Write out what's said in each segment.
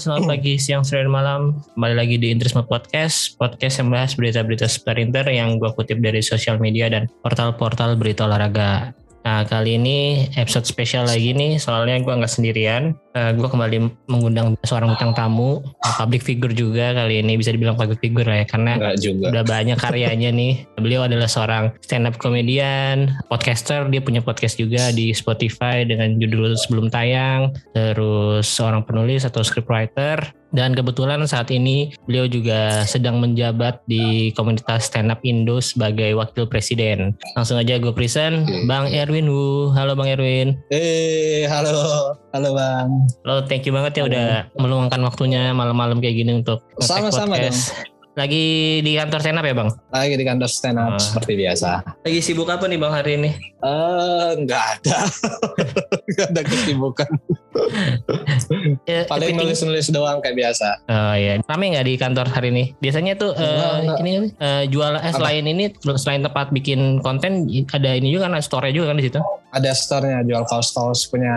selamat pagi, siang, sore, dan malam. Kembali lagi di Intrisma Podcast, podcast yang bahas berita-berita sprinter yang gue kutip dari sosial media dan portal-portal berita olahraga. Nah kali ini episode spesial lagi nih, soalnya gue nggak sendirian. Uh, gue kembali mengundang seorang bintang tamu, uh, public figure juga kali ini bisa dibilang public figure lah ya, karena juga. udah banyak karyanya nih. Beliau adalah seorang stand up comedian, podcaster, dia punya podcast juga di Spotify dengan judul sebelum tayang, terus seorang penulis atau scriptwriter, dan kebetulan saat ini beliau juga sedang menjabat di komunitas stand up Indo sebagai wakil presiden. Langsung aja gue present Bang Erwin Wu. Halo Bang Erwin. Eh, halo. Halo Bang. Halo, thank you banget ya udah meluangkan waktunya malam-malam kayak gini untuk Sama-sama dong. Lagi di kantor stand up ya Bang? Lagi di kantor stand up Oh. seperti biasa. Lagi sibuk apa nih Bang hari ini? Eh, nggak ada. Nggak ada kesibukan. Ya, Paling nulis-nulis doang kayak biasa. Oh iya, rame nggak di kantor hari ini? Biasanya tuh eh, Enggak, enggak. ini eh, jual eh, selain ini selain tempat bikin konten ada ini juga kan ada store juga kan di situ. Ada store-nya jual kaos-kaos punya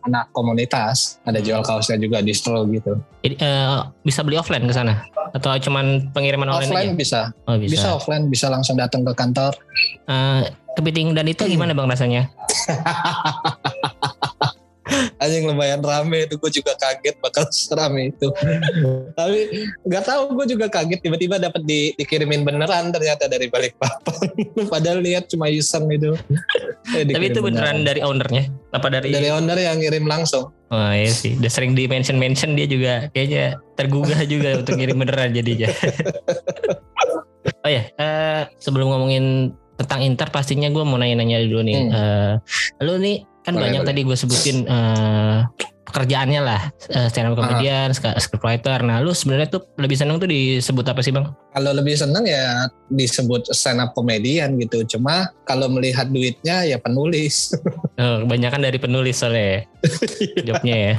anak komunitas. Ada jual kaosnya juga di store gitu. Jadi eh, bisa beli offline ke sana atau cuman pengiriman online Offline aja? bisa. Oh bisa. bisa. offline, bisa langsung datang ke kantor. Eh, kepiting dan itu gimana bang rasanya? Anjing lumayan rame itu gue juga kaget bakal serame itu. Tapi nggak tahu gue juga kaget tiba-tiba dapat di, dikirimin beneran ternyata dari Balikpapan. Padahal lihat cuma iseng itu. Eh, Tapi itu beneran dari ownernya? Apa dari? dari owner yang ngirim langsung. Oh iya sih, udah sering di mention mention dia juga kayaknya tergugah juga untuk ngirim beneran jadinya. oh ya, eh, sebelum ngomongin tentang Inter pastinya gue mau nanya-nanya dulu nih. Hmm. Eh, lu nih kan Boleh, banyak boleh. tadi gue sebutin eh, pekerjaannya lah, eh, stand up comedian, scriptwriter. Nah, lu sebenarnya tuh lebih seneng tuh disebut apa sih bang? Kalau lebih seneng ya disebut stand up comedian gitu. Cuma kalau melihat duitnya ya penulis. Oh, kebanyakan dari penulis soalnya ya, jobnya ya.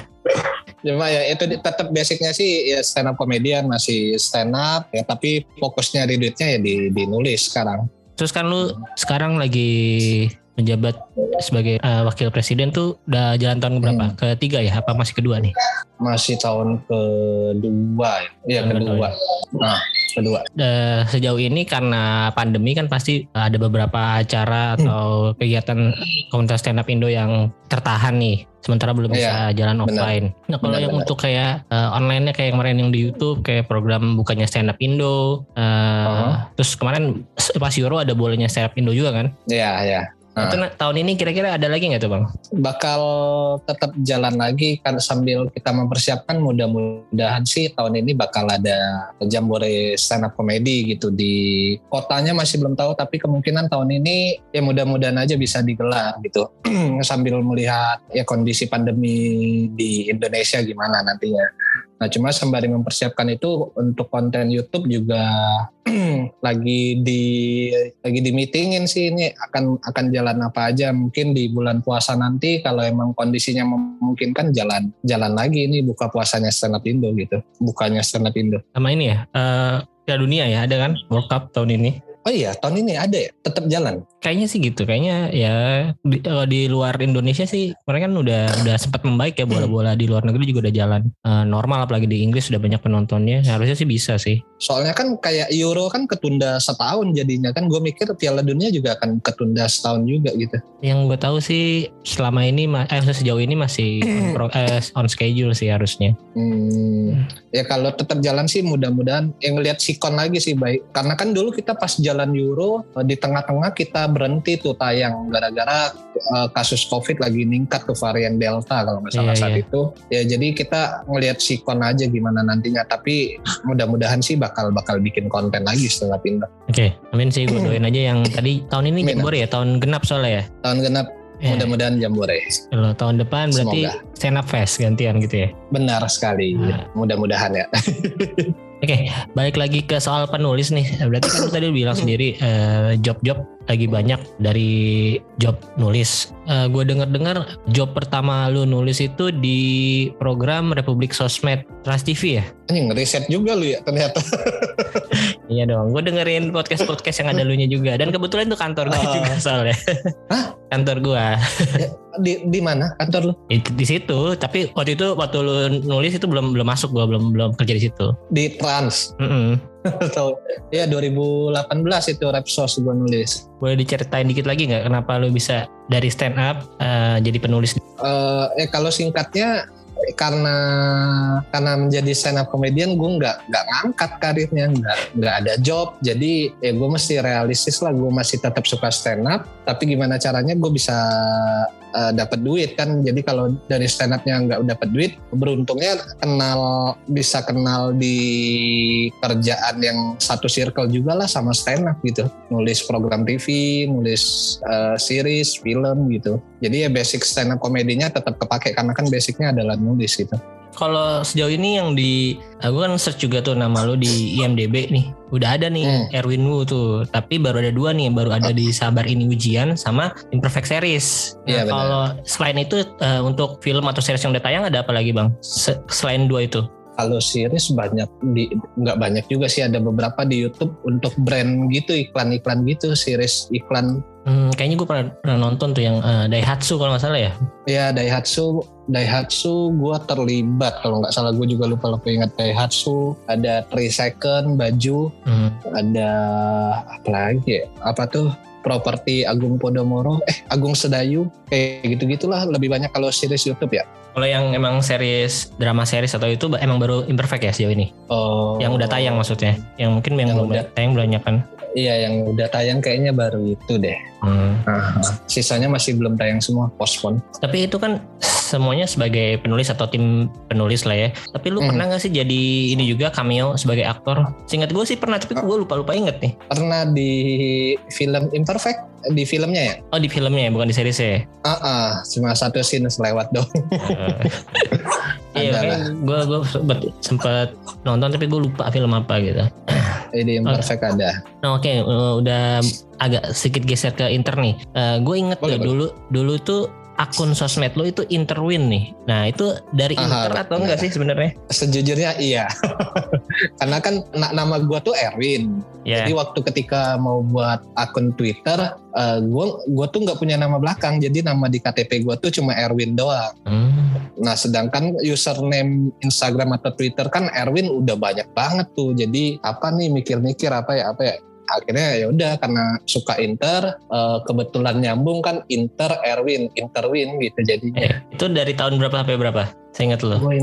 Cuma ya itu tetap basicnya sih ya stand up comedian masih stand up ya tapi fokusnya di duitnya ya di, di nulis sekarang. Terus kan lu sekarang lagi menjabat sebagai eh, wakil presiden tuh udah jalan tahun berapa? Hmm. Ketiga ya? Apa masih kedua nih? Masih tahun kedua ya. Iya kedua. Nah, kedua. Eh, sejauh ini karena pandemi kan pasti ada beberapa acara atau kegiatan komunitas stand up Indo yang tertahan nih. Sementara belum bisa jalan benar. offline. Nah kalau Benar, yang benar. untuk kayak eh, online-nya kayak kemarin yang di YouTube kayak program bukannya stand up Indo. eh, Uh-huh. Terus kemarin pas Euro ada bolanya stand up Indo juga kan? Iya, ya. Ah. Itu nah, tahun ini kira-kira ada lagi nggak tuh bang? Bakal tetap jalan lagi kan sambil kita mempersiapkan mudah-mudahan sih tahun ini bakal ada jambore stand up comedy gitu di kotanya masih belum tahu tapi kemungkinan tahun ini ya mudah-mudahan aja bisa digelar gitu sambil melihat ya kondisi pandemi di Indonesia gimana nantinya. Nah cuma sembari mempersiapkan itu untuk konten YouTube juga lagi di lagi di meetingin sih ini akan akan jalan apa aja mungkin di bulan puasa nanti kalau emang kondisinya memungkinkan jalan jalan lagi ini buka puasanya stand up Indo gitu bukannya stand up Indo Sama ini ya? eh Piala Dunia ya ada kan? World Cup tahun ini. Oh iya tahun ini ada ya tetap jalan Kayaknya sih gitu. Kayaknya ya di, kalau di luar Indonesia sih mereka kan udah udah sempat membaik ya bola-bola di luar negeri juga udah jalan eh, normal apalagi di Inggris sudah banyak penontonnya. Harusnya sih bisa sih. soalnya kan kayak Euro kan ketunda setahun jadinya kan gue mikir Piala Dunia juga akan ketunda setahun juga gitu Yang gue tahu sih selama ini eh sejauh ini masih on, pro- eh, on schedule sih harusnya. Hmm, ya kalau tetap jalan sih mudah-mudahan yang ngelihat sikon lagi sih baik. Karena kan dulu kita pas jalan Euro eh, di tengah-tengah kita berhenti tuh tayang gara-gara eh, kasus COVID lagi meningkat tuh varian Delta kalau nggak salah Iya, saat iya. itu. Ya jadi kita ngelihat sikon aja gimana nantinya. Tapi mudah-mudahan sih bakal bakal bikin konten lagi setelah pindah. Oke, amin sih gue doain aja yang tadi tahun ini. Jambore ya, tahun genap soalnya ya. Tahun genap Ya, mudah-mudahan jambore. kalau tahun depan berarti Semoga. stand up fest gantian gitu ya. Benar sekali. Nah. Mudah-mudahan ya. Oke, balik lagi ke soal penulis nih. Berarti kan tadi bilang sendiri eh, job-job lagi banyak dari job nulis. Eh, gue dengar-dengar job pertama lu nulis itu di program Republik Sosmed Trans TV ya. Ini ngeriset juga lu ya ternyata. Iya dong, gue dengerin podcast-podcast yang ada lu nya juga. Dan kebetulan itu kantor gue Oh. juga soalnya. Hah? kantor gue. Di di mana kantor lu? Di, di situ, tapi waktu itu waktu lu nulis itu belum belum masuk gue belum belum kerja di situ. Di Trans. Mm-mm. Atau ya 2018 itu Repsos gue nulis. Boleh diceritain dikit lagi nggak kenapa lu bisa dari stand up eh, jadi penulis? eh eh, kalau singkatnya karena karena menjadi stand up comedian gue nggak nggak ngangkat karirnya nggak nggak ada job. Jadi ya gue mesti realistis lah gue masih tetap suka stand up. Tapi gimana caranya gue bisa eh, dapat duit kan? Jadi kalau dari stand upnya nggak dapat duit beruntungnya kenal bisa kenal di kerjaan yang satu circle juga lah sama stand up gitu. Nulis program TV nulis eh, series film gitu jadi ya basic stand up komedinya tetap kepake karena kan basicnya adalah nulis gitu Kalau sejauh ini yang di, gue kan search juga tuh nama lu di IMDb nih. Udah ada nih Hmm. Erwin Wu tuh. Tapi baru ada dua nih, baru ada di Sabar Ini Ujian sama Imperfect Series. Nah, benar. kalau selain itu eh, untuk film atau series yang udah tayang ada apa lagi bang? Se- selain dua itu? kalau series banyak di nggak banyak juga sih ada beberapa di YouTube untuk brand gitu iklan-iklan gitu series iklan Hmm, kayaknya gue pernah, pernah nonton tuh yang eh, Daihatsu kalau nggak salah ya. ya Daihatsu Daihatsu gue terlibat kalau nggak salah gue juga lupa lupa ingat Daihatsu ada 3 second baju Hmm. ada apa lagi ya? apa tuh properti Agung Podomoro eh Agung Sedayu kayak gitu gitulah lebih banyak kalau series YouTube ya Kalau yang emang series drama series atau itu emang baru Imperfect ya sejauh ini. oh Yang udah tayang maksudnya. Yang mungkin yang, Yang belum udah. tayang banyak kan. Iya yang udah tayang kayaknya baru itu deh Hmm. Nah, sisanya masih belum tayang semua postpone Tapi itu kan semuanya sebagai penulis atau tim penulis lah ya. Tapi lu Hmm. pernah gak sih jadi ini juga cameo sebagai aktor? Seingat gue sih pernah, tapi gue lupa-lupa inget nih. pernah di film Imperfect di filmnya ya Oh di filmnya ya, bukan di series ya? ah ah, cuma satu scene selewat dong Iya, gue gue sempet, sempet nonton tapi gue lupa film apa gitu. di Imperfect ada Nah oke, uh, udah agak sedikit geser ke Inter nih. gue inget Boleh, tuh dulu dulu tuh akun sosmed lo itu Interwin nih. Nah itu dari Inter atau enggak sih sebenarnya? sejujurnya iya karena kan na- nama gua tuh Erwin Ya. jadi waktu ketika mau buat akun Twitter eh, gua gua tuh nggak punya nama belakang jadi nama di KTP gua tuh cuma Erwin doang Hmm. nah sedangkan username Instagram atau Twitter kan Erwin udah banyak banget tuh jadi apa nih mikir-mikir apa ya apa ya akhirnya ya udah karena suka Inter eh, kebetulan nyambung kan Inter Erwin Interwin gitu jadi Eh, itu dari tahun berapa sampai berapa? Saya ingat lo. gue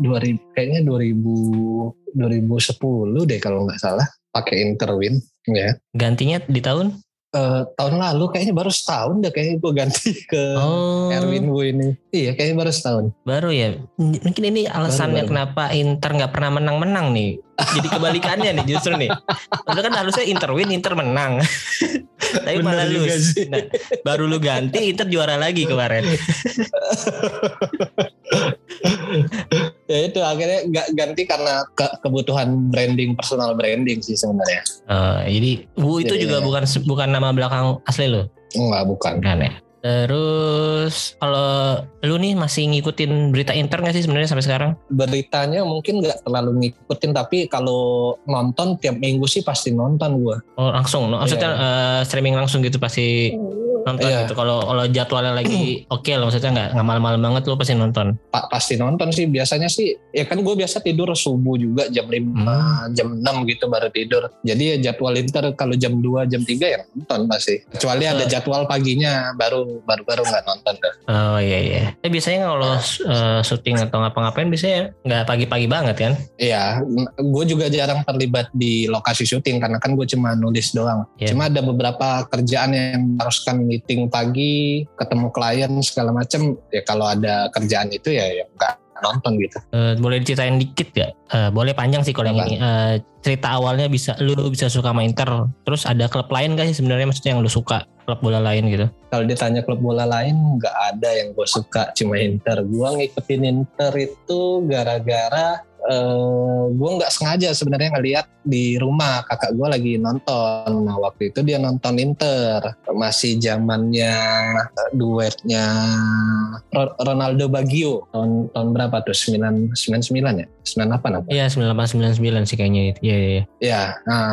2000 kayaknya 2000 2010 deh kalau nggak salah pakai Interwin ya Gantinya di tahun? Eh, tahun lalu kayaknya baru setahun deh kayaknya gue ganti ke Oh, Erwin Wu ini iya kayaknya baru setahun baru ya. Mungkin ini alasannya baru. kenapa Inter nggak pernah menang-menang nih. Jadi kebalikannya nih justru nih. Padahal kan harusnya Inter win, Inter menang. Tapi Bener malah lose. sih. Nah, baru lu ganti Inter juara lagi kemarin. ya itu akhirnya nggak ganti karena ke- kebutuhan branding personal branding sih sebenarnya. Eh, jadi Wu itu Jadi, juga ya. bukan bukan nama belakang asli lo, Enggak bukan. Kan ya? Terus kalau lu nih masih ngikutin berita Inter nggak sih sebenarnya sampai sekarang? beritanya mungkin nggak terlalu ngikutin tapi kalau nonton tiap minggu sih pasti nonton gue Oh langsung, maksudnya eh, streaming langsung gitu pasti nonton Iya. gitu. Kalau kalau jadwalnya lagi oke lah, maksudnya nggak nggak malam-malam banget lu pasti nonton. Pa- pasti nonton sih biasanya sih ya kan gue biasa tidur subuh juga jam 5 Hmm. jam 6 gitu baru tidur jadi ya jadwal Inter kalau jam 2 jam 3 ya nonton pasti kecuali ada Eh. jadwal paginya baru baru baru nggak nonton dah Oh iya iya. Tapi biasanya kalau eh, syuting atau ngapa-ngapain biasanya nggak pagi-pagi banget kan? Iya, gue juga jarang terlibat di lokasi syuting karena kan gue cuma nulis doang. Iya. Cuma ada beberapa kerjaan yang haruskan meeting pagi, ketemu klien segala macem. Ya kalau ada kerjaan itu ya ya nggak nonton gitu. Eh, boleh diceritain dikit gak? Eh, boleh panjang sih kalau yang ini. Eh, cerita awalnya bisa lu bisa suka sama Inter. Terus ada klub lain gak sih sebenarnya maksudnya yang lu suka klub bola lain gitu? Kalau ditanya klub bola lain nggak ada yang gue suka, cuma Inter. Gue ngikutin Inter itu gara-gara eh gue nggak sengaja sebenarnya ngeliat di rumah kakak gue lagi nonton. Nah waktu itu dia nonton Inter masih zamannya eh, duetnya Ro- Ronaldo Baggio tahun tahun berapa tuh? 9 99 ya? 98 apa? Iya 9899 sih kayaknya itu. Iya iya. iya. Ya, nah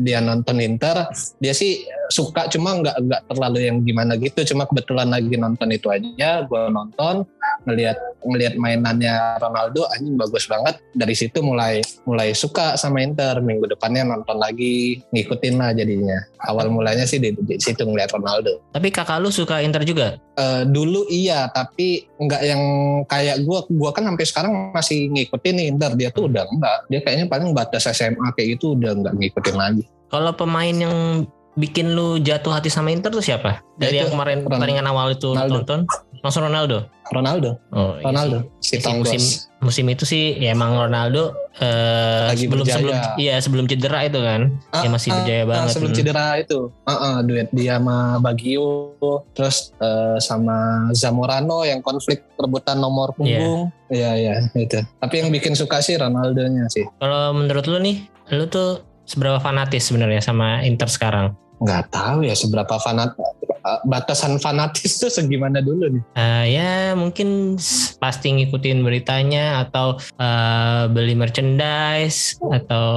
dia nonton Inter, dia sih suka cuma nggak nggak terlalu yang gimana gitu, cuma kebetulan lagi nonton itu aja, gue nonton ngelihat ngelihat mainannya Ronaldo anjing bagus banget. Dari situ mulai mulai suka sama Inter. Minggu depannya nonton lagi ngikutin lah jadinya. Awal mulanya sih di, di situ ngelihat Ronaldo. Tapi kakak lu suka Inter juga? Eh, dulu iya tapi nggak yang kayak gue gue kan sampai sekarang masih ngikutin nih Inter. Dia tuh udah enggak dia kayaknya paling batas SMA kayak gitu udah nggak ngikutin lagi. Kalau pemain yang bikin lu jatuh hati sama Inter tuh siapa? Dari Ya, yang itu kemarin pertandingan awal itu Ronaldo. tonton? Langsung Ronaldo. Ronaldo Oh, iya Ronaldo si Iya Tom musim musim itu sih ya emang Ronaldo eh Lagi sebelum berjaya. sebelum iya sebelum cedera itu kan. Ah, ya masih ah, berjaya ah, banget. sebelum Hmm. cedera itu Ah, ah, duet dia sama Bagio terus eh, sama Zamorano yang konflik rebutan nomor punggung iya iya itu tapi yang bikin suka sih Ronaldo-nya sih Kalau menurut lu nih, lu tuh seberapa fanatis sebenarnya sama Inter sekarang? nggak tahu ya seberapa fanat eh, batasan fanatis tuh segimana dulu nih Eh, ya mungkin pasti ngikutin beritanya atau eh, beli merchandise atau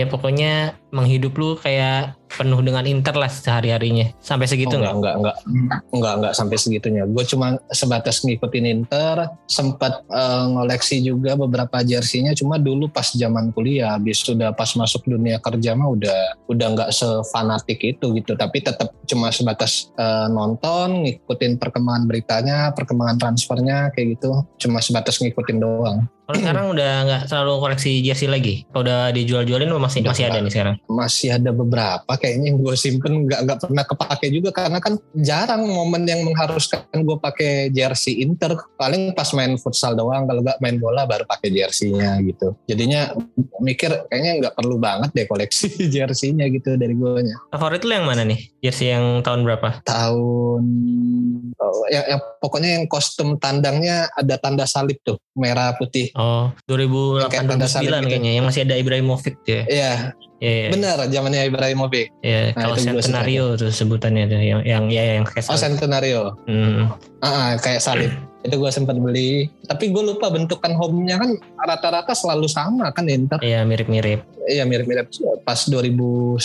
ya pokoknya menghidup lu kayak penuh dengan Inter lah sehari-harinya. Sampai segitu Oh, nggak? enggak, enggak, enggak, enggak, enggak sampai segitunya. Gue cuma sebatas ngikutin Inter, sempat eh, ngoleksi juga beberapa jersinya. Cuma dulu pas zaman kuliah, habis sudah pas masuk dunia kerja mah udah udah nggak sefanatik itu gitu. Tapi tetap cuma sebatas eh, nonton, ngikutin perkembangan beritanya, perkembangan transfernya kayak gitu. Cuma sebatas ngikutin doang. Kalau sekarang udah nggak selalu koleksi jersey lagi? Kalau udah dijual-jualin masih Udah masih ada nih sekarang? Masih ada beberapa kayaknya yang gue simpen nggak nggak pernah kepake juga karena kan jarang momen yang mengharuskan gue pakai jersey Inter paling pas main futsal doang kalau nggak main bola baru pakai jerseynya gitu jadinya mikir kayaknya nggak perlu banget deh koleksi jerseynya gitu dari gue nya Favorit lu yang mana nih? Jersey yang tahun berapa? tahun oh, yang, yang pokoknya yang kostum tandangnya ada tanda salib tuh merah putih Oh, 2008 Kayak salib 2009 gitu. kayaknya yang masih ada Ibrahimovic ya. Iya Iya, iya. benar zamannya Ibrahimovic Iya, Nah, kalau itu Centenario tuh sebutannya tuh yang yang ya yang kayak oh Centenario Hmm. Ah, ah, kayak salib. Itu gue sempat beli. Tapi gue lupa bentukan home-nya kan rata-rata selalu sama kan Inter. Iya mirip-mirip. Iya mirip-mirip. Pas 2010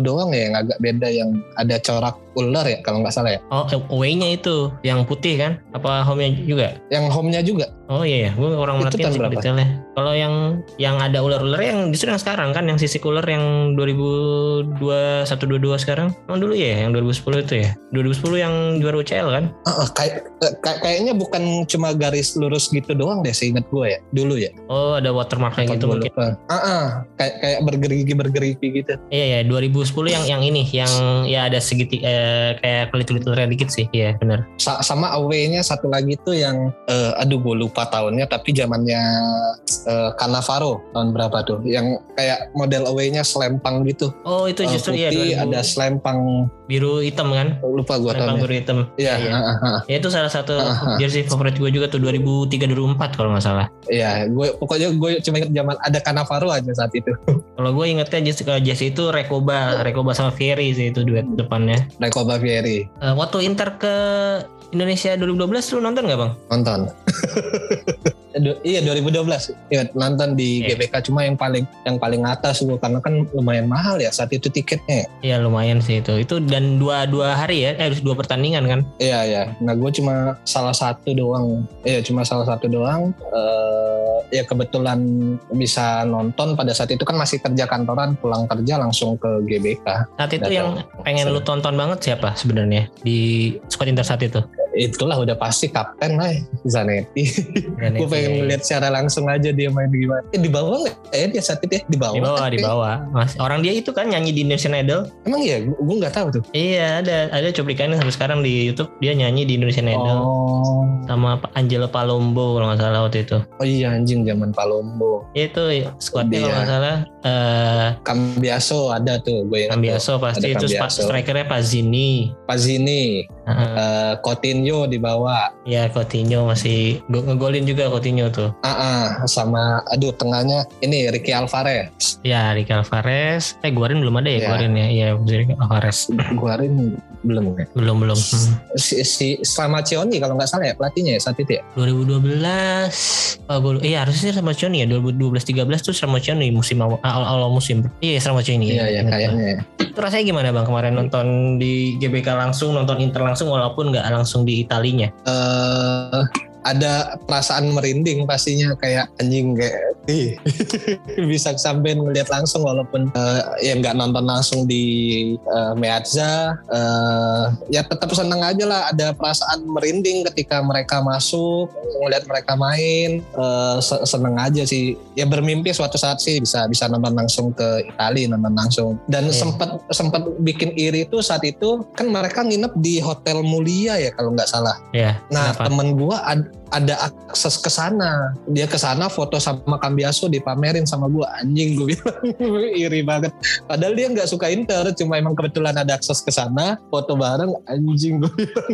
doang ya yang agak beda yang ada corak ular ya kalau nggak salah ya. Oh away-nya itu yang putih kan? Apa home-nya juga? Yang home-nya juga. Oh iya ya, gue orang Itu merhatiin sih detailnya. Kalau yang yang ada ular-ular yang justru yang sekarang kan, yang sisik ular yang 2002 122 sekarang. Emang dulu ya, yang 2010 itu ya. 2010 yang juara UCL kan? Ah, ah, kayak kayak- kayaknya bukan cuma garis lurus gitu doang deh seingat gue ya dulu ya. Oh ada watermark kayak Apa gitu mungkin. Ah, ah, kayak kayak bergerigi bergerigi gitu. Iya ya, 2010 yang yang ini, yang ya ada segitiga eh, kayak kulit-kulit ularnya dikit sih. Iya benar. Sa- sama away-nya satu lagi tuh yang eh, aduh gue lupa tahunnya tapi zamannya eh, Cannavaro tahun berapa tuh yang kayak model away-nya selempang gitu Oh itu justru ya putih 2000, ada selempang biru hitam kan? lupa gue Selempang tahunnya biru hitam. iya Iya. ah, ah, ah. Ya itu salah satu jersey favorit gue juga tuh 2003 2004 kalau nggak salah. iya gue pokoknya gue cuma ingat zaman ada Cannavaro aja saat itu Kalau gue ingetnya jersey, kalau jersey itu Rekoba, Rekoba sama Fieri sih itu duet depannya. Reco Bavieri Eh, waktu Inter ke Indonesia 2012 lu nonton nggak bang? nonton Du- iya 2012 Ingat nonton di Iya. GBK cuma yang paling yang paling atas gue karena kan lumayan mahal ya saat itu tiketnya Iya lumayan sih itu. Itu dan dua dua hari ya, eh dua pertandingan kan? Iya ya. Nah gue cuma salah satu doang. Iya cuma salah satu doang. Eh ya kebetulan bisa nonton pada saat itu kan masih kerja kantoran, pulang kerja langsung ke GBK. Saat itu Datang. yang pengen lu tonton banget siapa sebenarnya di squad Inter saat itu? Itulah udah pasti kapten lah Zanetti. Dan gue pengen ya. ngeliat secara langsung aja dia main gimana. Eh, di bawah nggak ya dia saat itu ya? Di bawah. di bawah di bawah. Mas, orang dia itu kan nyanyi di Indonesian Idol. Emang iya? Gue nggak tahu tuh. Iya ada ada cuplikannya sampai sekarang di YouTube dia nyanyi di Indonesian Idol Oh. sama Angelo Palombo kalau nggak salah waktu itu. Oh iya anjing zaman Palombo. Itu squadnya Dia. kalau nggak salah eh Cambiaso ada tuh gue ingat Cambiaso tuh. pasti Ada terus pa- Cambiaso. strikernya Pazini. Pazini, Heeh. eh, Coutinho dibawa. ya Coutinho masih go- ngegolin juga Coutinho tuh. Ah, ah, sama aduh tengahnya ini Ricky Alvarez. Ya Ricky Alvarez. Eh Guarin belum ada ya Ya. Guarin ya. Iya Ricky Alvarez. Guarin belum ya. Belum belum. Hmm. Si, si Slamacioni kalau nggak salah ya pelatihnya ya saat itu ya. 2012 oh, gue, iya harusnya sama Cioni ya 2012-13 tuh sama Cioni musim awal, awal, awal musim iya sama Cioni Iya ya kayaknya. ya. itu rasanya gimana bang kemarin nonton di GBK langsung nonton Inter langsung walaupun nggak langsung di Italinya eh ada perasaan merinding pastinya kayak anjing kayak ih bisa sampai ngeliat langsung walaupun eh, ya nggak nonton langsung di eh, Meazza eh, ya tetap senang aja lah. Ada perasaan merinding ketika mereka masuk ngeliat mereka main se- seneng aja sih. Ya bermimpi suatu saat sih bisa bisa nonton langsung ke Italia nonton langsung. Dan Iya. sempat sempat bikin iri itu saat itu kan mereka nginep di Hotel Mulia ya kalau nggak salah. Ya Nah, kenapa? temen gua ad- ada akses ke sana. Dia ke sana foto sama Cambiaso dipamerin sama gua. Anjing gua bilang iri banget. Padahal dia nggak suka Inter, cuma emang kebetulan ada akses ke sana, foto bareng anjing gua bilang.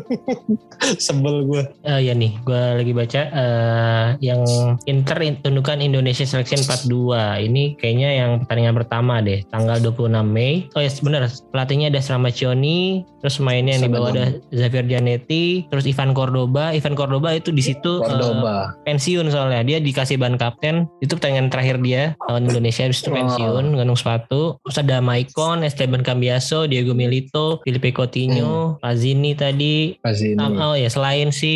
Sebel gua. Eh, ya nih gue lagi baca eh, yang Inter tundukan Indonesia Selection 42 ini kayaknya yang pertandingan pertama deh tanggal 26 Mei oh ya benar pelatihnya ada Sramaccioni terus mainnya yang di bawah ada Xavier Gianetti terus Ivan Cordoba Ivan Cordoba itu di situ eh, Cordoba. pensiun soalnya. Dia dikasih ban kapten. Itu pertandingan terakhir dia lawan Indonesia. Habis itu Oh. pensiun gantung sepatu. Terus ada Maicon Esteban Cambiaso Diego Milito Felipe Coutinho Pazini tadi. Pas ini. Sam- oh ya selain si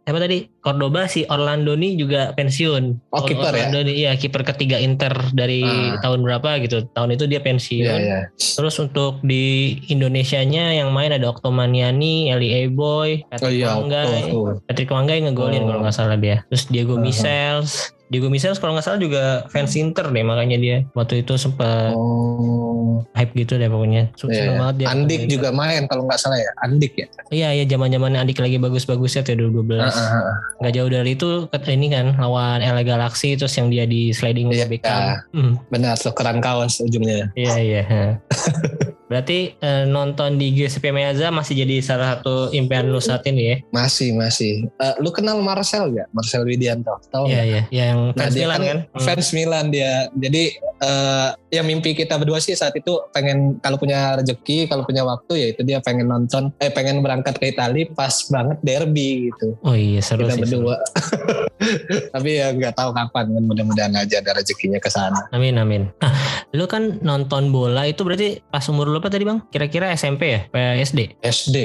siapa tadi Cordoba si Orlando nih juga pensiun. Oh, kiper ya? Orlando iya kiper ketiga Inter dari Ah. tahun berapa gitu. Tahun itu dia pensiun. Iya, iya. Terus untuk di Indonesianya yang main ada Oktomaniani, Eli Eboy, Oh Patrick iya, Wanggai. tuh, tuh. Patrick Wanggai ngegolin Oh. kalau nggak salah dia. Terus Diego Uh-huh. Michels. Diego Michels kalau nggak salah juga fans Inter deh makanya dia waktu itu sempat Oh, hype gitu deh pokoknya. Seneng iya. banget dia. Andik juga main kalau nggak salah ya. Andik ya. Iya iya zaman zaman Andik lagi bagus-bagusnya tuh 2012. Ah, ah, ah. nggak jauh dari itu ini kan lawan LA Galaxy terus yang dia di sliding Iya, Beckham. Hmm, Benar, tuh keren kaos ujungnya. iya iya. Berarti eh, nonton di GSP Meazza masih jadi salah satu impian lu saat ini ya? Masih, masih. Eh, lu kenal Marcel gak? Marcel Widianto. Tahu Iya nggak? iya. Yang Nah, fans dia Milan kan? Hmm. Fans Milan dia. Jadi eh ya mimpi kita berdua sih saat itu pengen kalau punya rezeki, kalau punya waktu ya itu dia pengen nonton eh pengen berangkat ke Italia pas banget derby gitu. Oh iya seru kita sih. seru. berdua. Tapi ya nggak tahu kapan kan mudah-mudahan aja ada rezekinya ke sana. Amin amin. Nah, lu kan nonton bola itu berarti pas umur lu apa tadi bang? Kira-kira SMP ya? Apa SD? SD.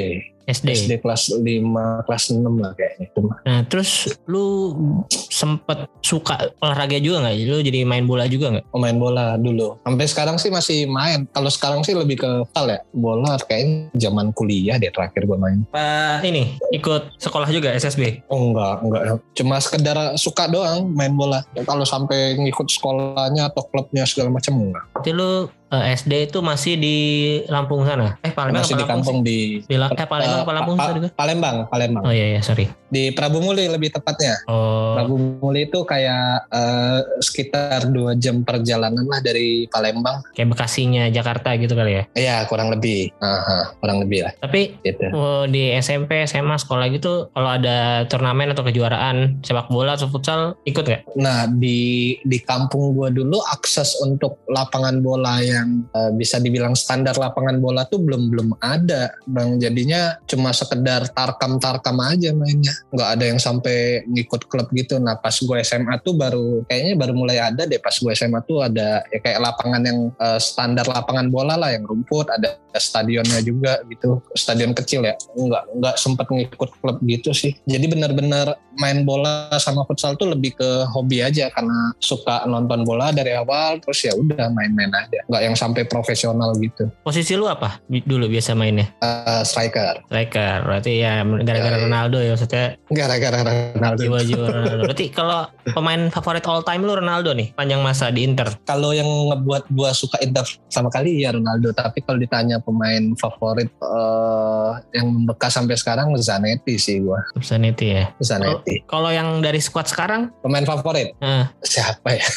SD. SD kelas 5, kelas 6 lah kayaknya. Nah terus lu sempet suka olahraga juga nggak? Lu jadi main bola juga nggak? Pemain bola dulu. Sampai sekarang sih masih main. Kalau sekarang sih lebih ke fal ya. Bola kayaknya zaman kuliah deh terakhir gue main. Apa ini ikut sekolah juga SSB? Oh enggak, enggak. Cuma sekedar suka doang main bola. Kalau sampai ngikut sekolahnya atau klubnya segala macam enggak. Berarti lu eh, SD itu masih di Lampung sana? Eh Palembang Masih di kampung di sih? Di La- eh Palembang apa Pa- Lampung Pa- gua? Palembang, Palembang. Oh iya iya sorry. Di Prabu Muli lebih tepatnya. Oh Prabu Muli itu kayak eh, sekitar dua jam perjalanan lah dari Palembang. kayak Bekasinya Jakarta gitu kali ya. Iya, kurang lebih. Aha, kurang lebih lah. Tapi Gitu. oh, di SMP, SMA, sekolah gitu kalau ada turnamen atau kejuaraan sepak bola atau futsal ikut nggak? Nah di di kampung gua dulu akses untuk lapangan bola yang eh, bisa dibilang standar lapangan bola tuh belum belum ada bang. Jadinya cuma sekedar tarkam tarkam aja mainnya. Nggak ada yang sampai ngikut klub gitu. Nah pas gue SMA tuh baru kayaknya baru mulai ada deh pas gue SMA tuh ada ya kayak lapangan yang eh, standar lapangan bola lah yang rumput ada stadionnya juga gitu. Stadion kecil ya. Nggak nggak sempet ngikut klub gitu sih. Jadi benar-benar main bola sama futsal tuh lebih ke hobi aja karena suka nonton bola dari awal terus ya udah main-main aja. Nggak yang sampai profesional gitu Posisi lu apa dulu biasa mainnya? Eh, striker Striker. Berarti ya gara-gara Ya, iya. Ronaldo ya maksudnya gara-gara Ronaldo jiwa-jiwa Ronaldo. Berarti kalau pemain favorit all time lu Ronaldo nih panjang masa di Inter. kalau yang ngebuat gua suka Inter sama kali ya Ronaldo tapi kalau ditanya pemain favorit eh, yang membekas sampai sekarang Zanetti sih gua Zanetti ya. Zanetti Kalau yang dari squad sekarang pemain favorit eh, siapa ya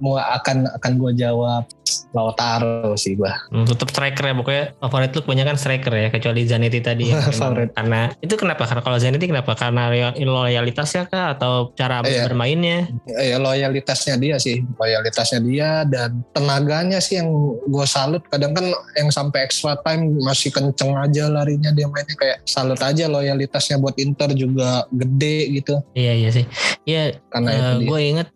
mau akan akan gue jawab Lautaro sih gue. Hmm, tetap striker ya pokoknya favorit lu kebanyakan striker ya kecuali Zanetti tadi ya. Favorit. karena itu kenapa? Karena kalau Zanetti kenapa? Karena loya- loyalitasnya kah atau cara Iya. bermainnya? ya loyalitasnya dia sih loyalitasnya dia dan tenaganya sih yang gue salut kadang kan yang sampai extra time masih kenceng aja larinya dia mainnya kayak salut aja loyalitasnya buat Inter juga gede gitu Iya iya sih. Iya karena dia. gue inget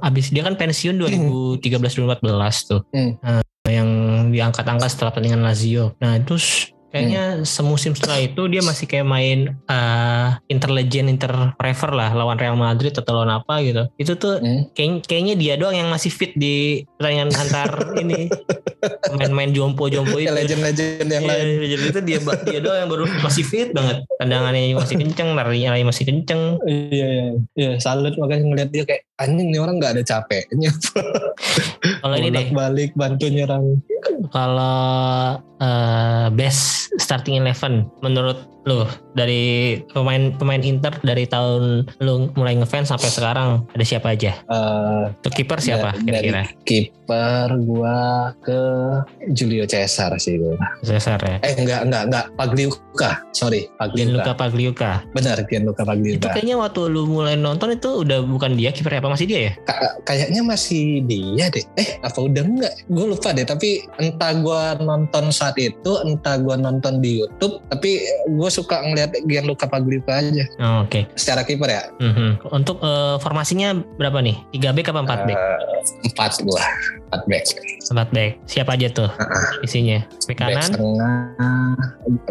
abis dia kan pensiun 2013-2014 tuh. Hmm. Eh, yang diangkat-angkat setelah pertandingan Lazio. Nah terus kayaknya semusim setelah itu dia masih kayak main eh Inter Legend, Inter lah lawan Real Madrid atau lawan apa gitu. Itu tuh Hmm. kayak- kayaknya dia doang yang masih fit di pertandingan antar ini main-main jompo-jompo itu. Legend-legend yang Iya, lain Jadi itu dia dia doang yang baru masih fit banget. Tendangannya masih kenceng, larinya lari masih kenceng. iya iya iya salut makanya ngeliat dia kayak anjing nih orang nggak ada capeknya. Kalau ini deh, balik bantu nyerang. Kalau eh, best starting eleven menurut lu dari pemain pemain Inter dari tahun lu mulai ngefans sampai sekarang ada siapa aja? Eh, Untuk kiper siapa kira-kira? kiper gua ke Julio Cesar sih gua Cesar ya. eh enggak enggak enggak Pagliuca sorry Gianluca Pagliuca Pagliuca. benar Gianluca Itu Pagliuca kayaknya waktu lu mulai nonton itu udah bukan dia kiper apa masih dia ya? Ka- kayaknya masih dia deh eh apa udah enggak gue lupa deh tapi entah gua nonton saat itu entah gua nonton di YouTube tapi gue suka ngeliat Gianluca Pagliuca aja Oh, Oke. secara kiper ya Mhm. Untuk eh, formasinya berapa nih? 3 back apa 4 back? Eh, empat gua empat back 4 back. Siapa aja tuh isinya? Back back kanan? tengah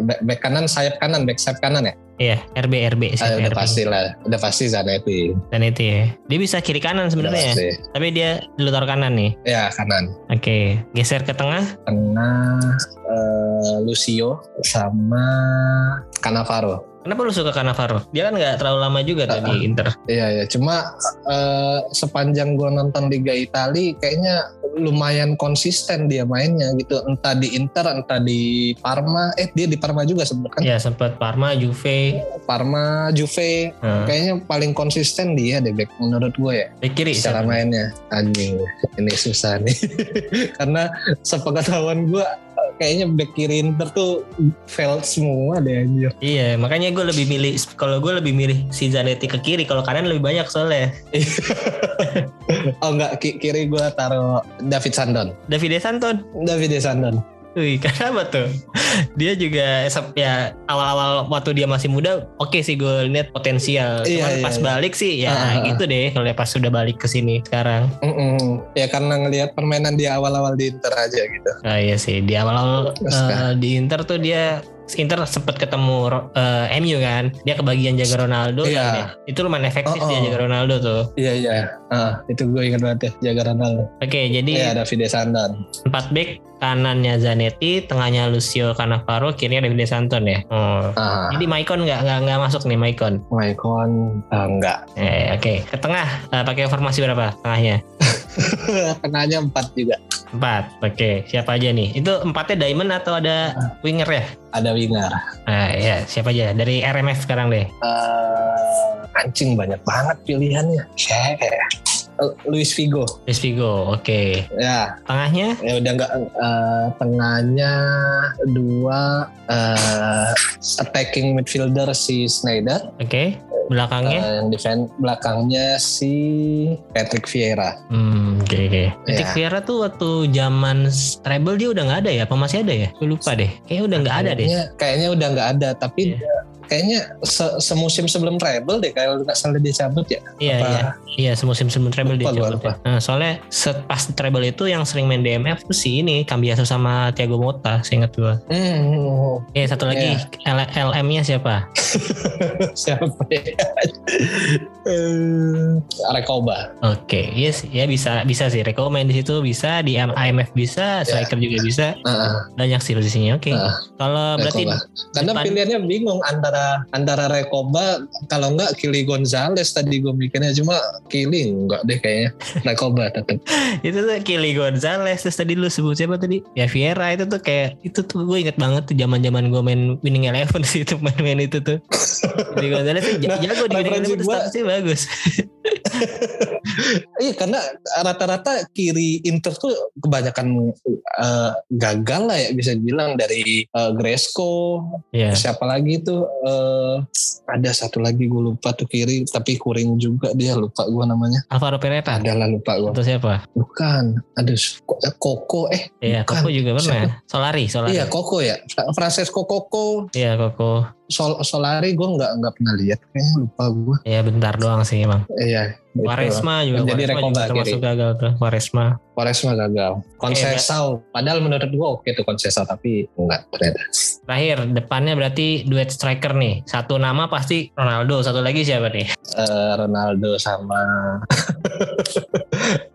back, back kanan sayap kanan back sayap kanan ya Iya, RB RB Ah, siapa udah RB? pasti lah udah pasti Zanetti itu ya. Dia bisa kiri kanan sebenarnya. pasti. Tapi dia dulu taruh kanan nih. ya kanan Oke, geser ke tengah. tengah eh, Lucio sama Cannavaro Kenapa lu suka Cannavaro? Dia kan nggak terlalu lama juga Ah, tadi Inter. Iya ya, cuma eh, sepanjang gua nonton Liga Italia kayaknya lumayan konsisten dia mainnya gitu. Entah di Inter, entah di Parma. Eh dia di Parma juga sebenarnya kan. Ya sempat Parma, Juve, Parma, Juve, nah, kayaknya paling konsisten dia deh back menurut gue ya. back kiri. Siapa? mainnya, anjing ini susah nih. Karena sepengetahuan gua kayaknya back kiri Inter tuh failed semua deh anjir. Iya, makanya gue lebih milih kalau gue lebih milih si Zanetti ke kiri. Kalau kanan lebih banyak soalnya. Oh enggak, ki- kiri gua taruh David Sandon. Davide Santon. David Sandon. Wih, kenapa tuh? Dia juga ya awal-awal waktu dia masih muda, oke sih gue lihat potensial. Iya, Cuman iya, pas iya. balik sih ya ah. gitu deh. Kalau pas sudah balik ke sini sekarang. Mm-mm. Ya karena ngelihat permainan di awal-awal di Inter aja gitu. Ah iya sih di awal-awal eh, di Inter tuh dia Inter sempat ketemu Ro- eh, MU kan dia kebagian jaga Ronaldo Iya. dan dia- itu lumayan efektif Oh, dia oh. jaga Ronaldo tuh Iya iya. Ah, itu gue ingat banget ya jaga Ronaldo. oke jadi Iya David Sandon. empat back kanannya Zanetti tengahnya Lucio Cannavaro kirinya Davide Santon ya oh. Ah, jadi Maicon nggak nggak nggak masuk nih Maicon Maicon ah, enggak. eh, oke ke tengah eh, pakai formasi berapa tengahnya Tengahnya empat juga. empat oke siapa aja nih itu empatnya diamond atau ada winger ya Ada winger. nah ya siapa aja dari RMF sekarang deh Eh, anjing banyak banget pilihannya. Siapa ya? Luis Figo. Luis Figo oke Ya, tengahnya ya udah enggak eh, tengahnya dua eh, attacking midfielder si Snyder. Oke, belakangnya. Eh, yang defend belakangnya si Patrick Vieira. Hmm, oke oke. Patrick Ya. Vieira tuh waktu zaman treble dia udah nggak ada ya? Apa masih ada ya? Lupa deh. Kayaknya udah nggak ada deh. Kayaknya, kayaknya udah nggak ada, tapi dia- kayaknya se- semusim sebelum treble deh kalau nggak salah dia cabut ya. Iya Apa- iya. Iya semusim sebelum treble dia Lupa gua, cabut lupa. ya. Nah, soalnya set pas treble itu yang sering main DMF tuh si ini Cambiaso sama Thiago Motta, seingat gua. Hmm, Iya satu lagi L- LM-nya siapa? siapa ya? Eh, Rekoba. Oke, iya sih, ya bisa bisa sih. Reko main di situ bisa, di IMF bisa, Ya. striker juga bisa. Ah, Banyak sih posisinya. Oke. Ah, Kalau berarti Rekoba. Karena depan- pilihannya bingung antara antara Rekoba kalau nggak Kili Gonzalez tadi gue mikirnya. Cuma Kili enggak deh kayaknya. Rekoba tetap. itu tuh Kili Gonzalez terus tadi lu sebut siapa tadi? Ya Vieira. Itu tuh kayak itu tuh gue inget banget tuh zaman zaman gue main winning eleven sih itu main-main itu tuh. Kili Gonzalez tuh Nah, jago di winning referensi eleven statusnya bagus iya karena rata-rata kiri Inter tuh kebanyakan uh, gagal lah ya bisa bilang dari uh, Gresco yeah. siapa lagi tuh uh, ada satu lagi gue lupa tuh kiri tapi kuring juga dia lupa gue namanya. Alvaro Pereta? Adalah lupa gue atau siapa? Bukan ada Koko eh iya Koko juga pernah Solari Solari. Iya Koko ya. Francesco Koko iya Koko Sol Solari gue nggak nggak pernah lihat kayaknya lupa gue. Iya bentar doang sih emang. Iya. Waresma juga. Jadi Waresma termasuk gagal tuh Waresma. Waresma gagal. Konsesau. Eh, Padahal menurut gue oke tuh Konsesau tapi enggak ternyata. Terakhir depannya berarti duet striker nih. Satu nama pasti Ronaldo. Satu lagi siapa nih? Uh, Ronaldo sama.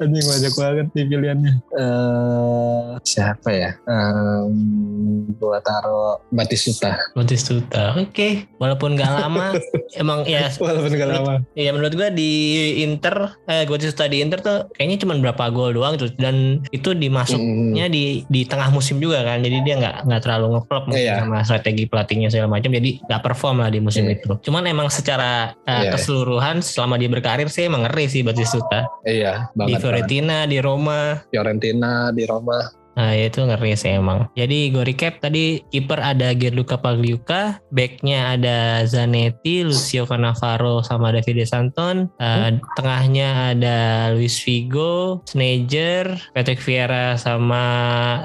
Ini banyak banget nih pilihannya. Uh, siapa ya? Um, gua taruh Batistuta. Batistuta. Oke. Okay. Walaupun gak lama, emang ya. Walaupun gak lama. Iya menurut gua di Inter, eh Batistuta di Inter tuh kayaknya cuma berapa gol doang tuh dan itu dimasuknya hmm. di di tengah musim juga kan. Jadi dia nggak nggak terlalu ngevlog iya. sama strategi pelatihnya segala macam. Jadi nggak perform lah di musim iya. itu. Cuman emang secara uh, iya. keseluruhan selama dia berkarir sih emang ngeri sih Batistuta. Iya banget. Di Fiorentina, di Roma. Fiorentina, di Roma. Nah itu ngeri sih emang. Jadi gue recap tadi kiper ada Gianluca Pagliuca, backnya ada Zanetti, Lucio Cannavaro sama Davide Santon, uh, tengahnya ada Luis Figo, Sneijder, Patrick Vieira sama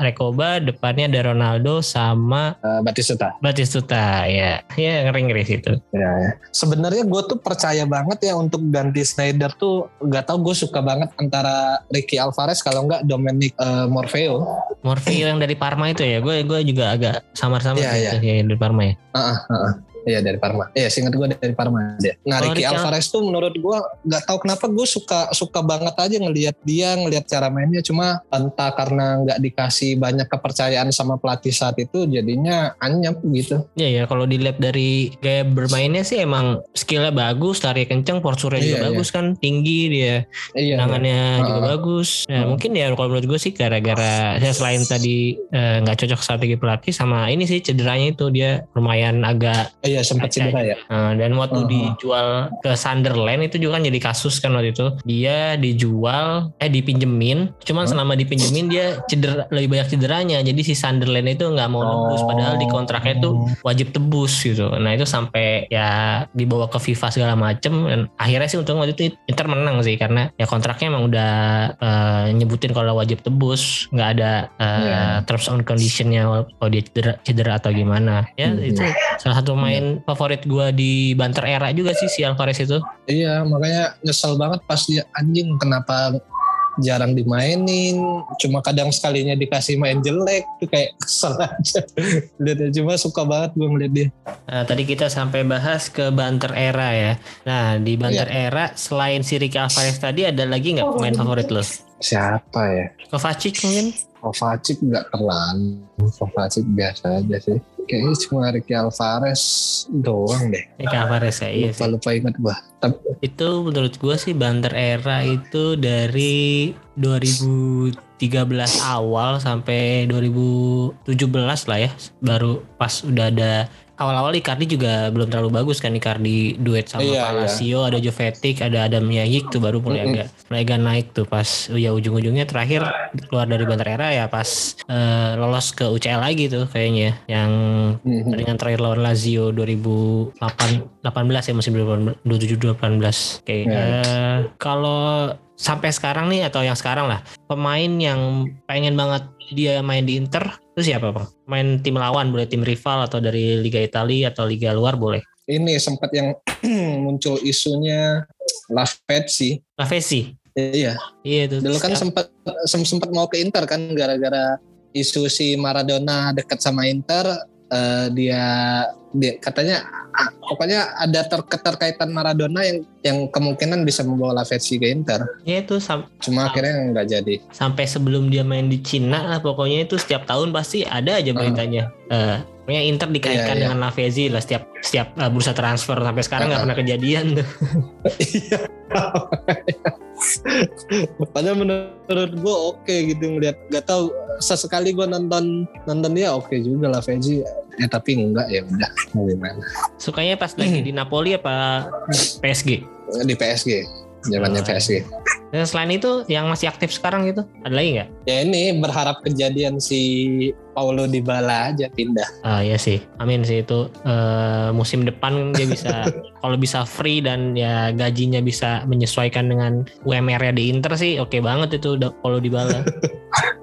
Rekoba, depannya ada Ronaldo sama uh, Batistuta. Batistuta ya, ya ngeri ngeri situ. Ya, ya. Sebenarnya gue tuh percaya banget ya untuk ganti Sneijder tuh, gak tau gue suka banget antara Ricky Alvarez kalau nggak Dominic uh, Morfeo. Morfeo yang dari Parma itu ya gue gue juga agak samar-samar yeah, gitu yeah. ya dari Parma ya uh, uh, uh. Iya dari Parma. Iya singkat gue dari Parma dia. Nah Ricky Alvarez tuh menurut gue nggak tahu kenapa gue suka suka banget aja ngelihat dia ngelihat cara mainnya. Cuma entah karena nggak dikasih banyak kepercayaan sama pelatih saat itu jadinya anyep gitu. Iya ya kalau dilihat dari gaya bermainnya sih emang skillnya bagus, tarik kenceng, porsurnya juga iya, iya. bagus kan, tinggi dia, iya, tendangannya iya. juga uh, bagus. Nah, uh. mungkin ya kalau menurut gue sih gara-gara saya selain tadi eh, nggak uh, cocok strategi pelatih sama ini sih cederanya itu dia lumayan agak iya, Iya sempat cedera ya. Uh, dan waktu uh -huh. dijual ke Sunderland itu juga kan jadi kasus kan waktu itu. Dia dijual eh dipinjemin, cuman uh -huh. selama dipinjemin dia cedera lebih banyak cederanya. Jadi si Sunderland itu nggak mau nebus oh. padahal di kontraknya itu wajib tebus gitu. Nah itu sampai ya dibawa ke FIFA segala macem dan akhirnya sih untuk waktu itu Inter menang sih karena ya kontraknya emang udah uh, nyebutin kalau wajib tebus, nggak ada uh, eh, yeah. terms and conditionnya kalau dia cedera, cedera atau gimana. Ya hmm. itu salah satu main favorit gue di banter era juga sih si Alvarez itu. Iya makanya nyesel banget pas dia anjing kenapa jarang dimainin cuma kadang sekalinya dikasih main jelek tuh kayak kesel aja. Lihat cuma suka banget gue ngeliat dia. Nah, tadi kita sampai bahas ke banter era ya. Nah di banter iya. era selain si Ricky Alvarez tadi ada lagi nggak pemain favorit lo? Siapa ya? Kovacic mungkin Kovacic nggak terlalu Kovacic biasa aja sih kayaknya cuma Ricky Alvarez doang deh. Ricky Alvarez ya, iya lupa, sih. Lupa ingat gua. Tapi, itu menurut gua sih banter era itu dari 2013 awal sampai 2017 lah ya. Baru pas udah ada awal-awal Icardi juga belum terlalu bagus kan Icardi duet sama iya, Palacio, iya. ada Jovetic, ada Adam Yayik tuh baru mulai mm -hmm. agak mulai agak naik tuh pas ya ujung-ujungnya terakhir keluar dari Banter Era ya pas uh, lolos ke UCL lagi tuh kayaknya yang mm -hmm. dengan terakhir lawan Lazio 2018 ya musim 2017 18 kayak yeah. uh, kalau sampai sekarang nih atau yang sekarang lah pemain yang pengen banget dia main di Inter itu siapa bang? Main tim lawan boleh tim rival atau dari Liga Italia atau Liga luar boleh? Ini sempat yang muncul isunya Lavezzi. Lavezzi. Iya. Iya itu. Dulu kan sempat sempat mau ke Inter kan gara-gara isu si Maradona dekat sama Inter uh, dia dia katanya pokoknya ada ter keterkaitan Maradona yang yang kemungkinan bisa membawa Lavezzi ke Inter. Ya itu cuma akhirnya nggak jadi. Sampai sebelum dia main di Cina lah pokoknya itu setiap tahun pasti ada aja beritanya. Uh. Uh, pokoknya Inter dikaitkan yeah, yeah. dengan Lavezzi lah setiap setiap uh, bursa transfer sampai sekarang nggak uh. pernah kejadian tuh. Iya. Padahal menurut gue oke okay gitu ngeliat gak tahu sesekali gue nonton nonton dia oke okay juga lah Fezi eh tapi enggak ya udah mau gimana? Sukanya pas lagi di Napoli apa PSG di PSG zamannya Oh, PSG. Dan selain itu yang masih aktif sekarang gitu, ada lagi nggak? Ya ini berharap kejadian si Paulo Dybala aja pindah. Ah iya sih, amin sih itu eh, musim depan dia bisa kalau bisa free dan ya gajinya bisa menyesuaikan dengan UMR-nya di Inter sih oke banget itu dibala.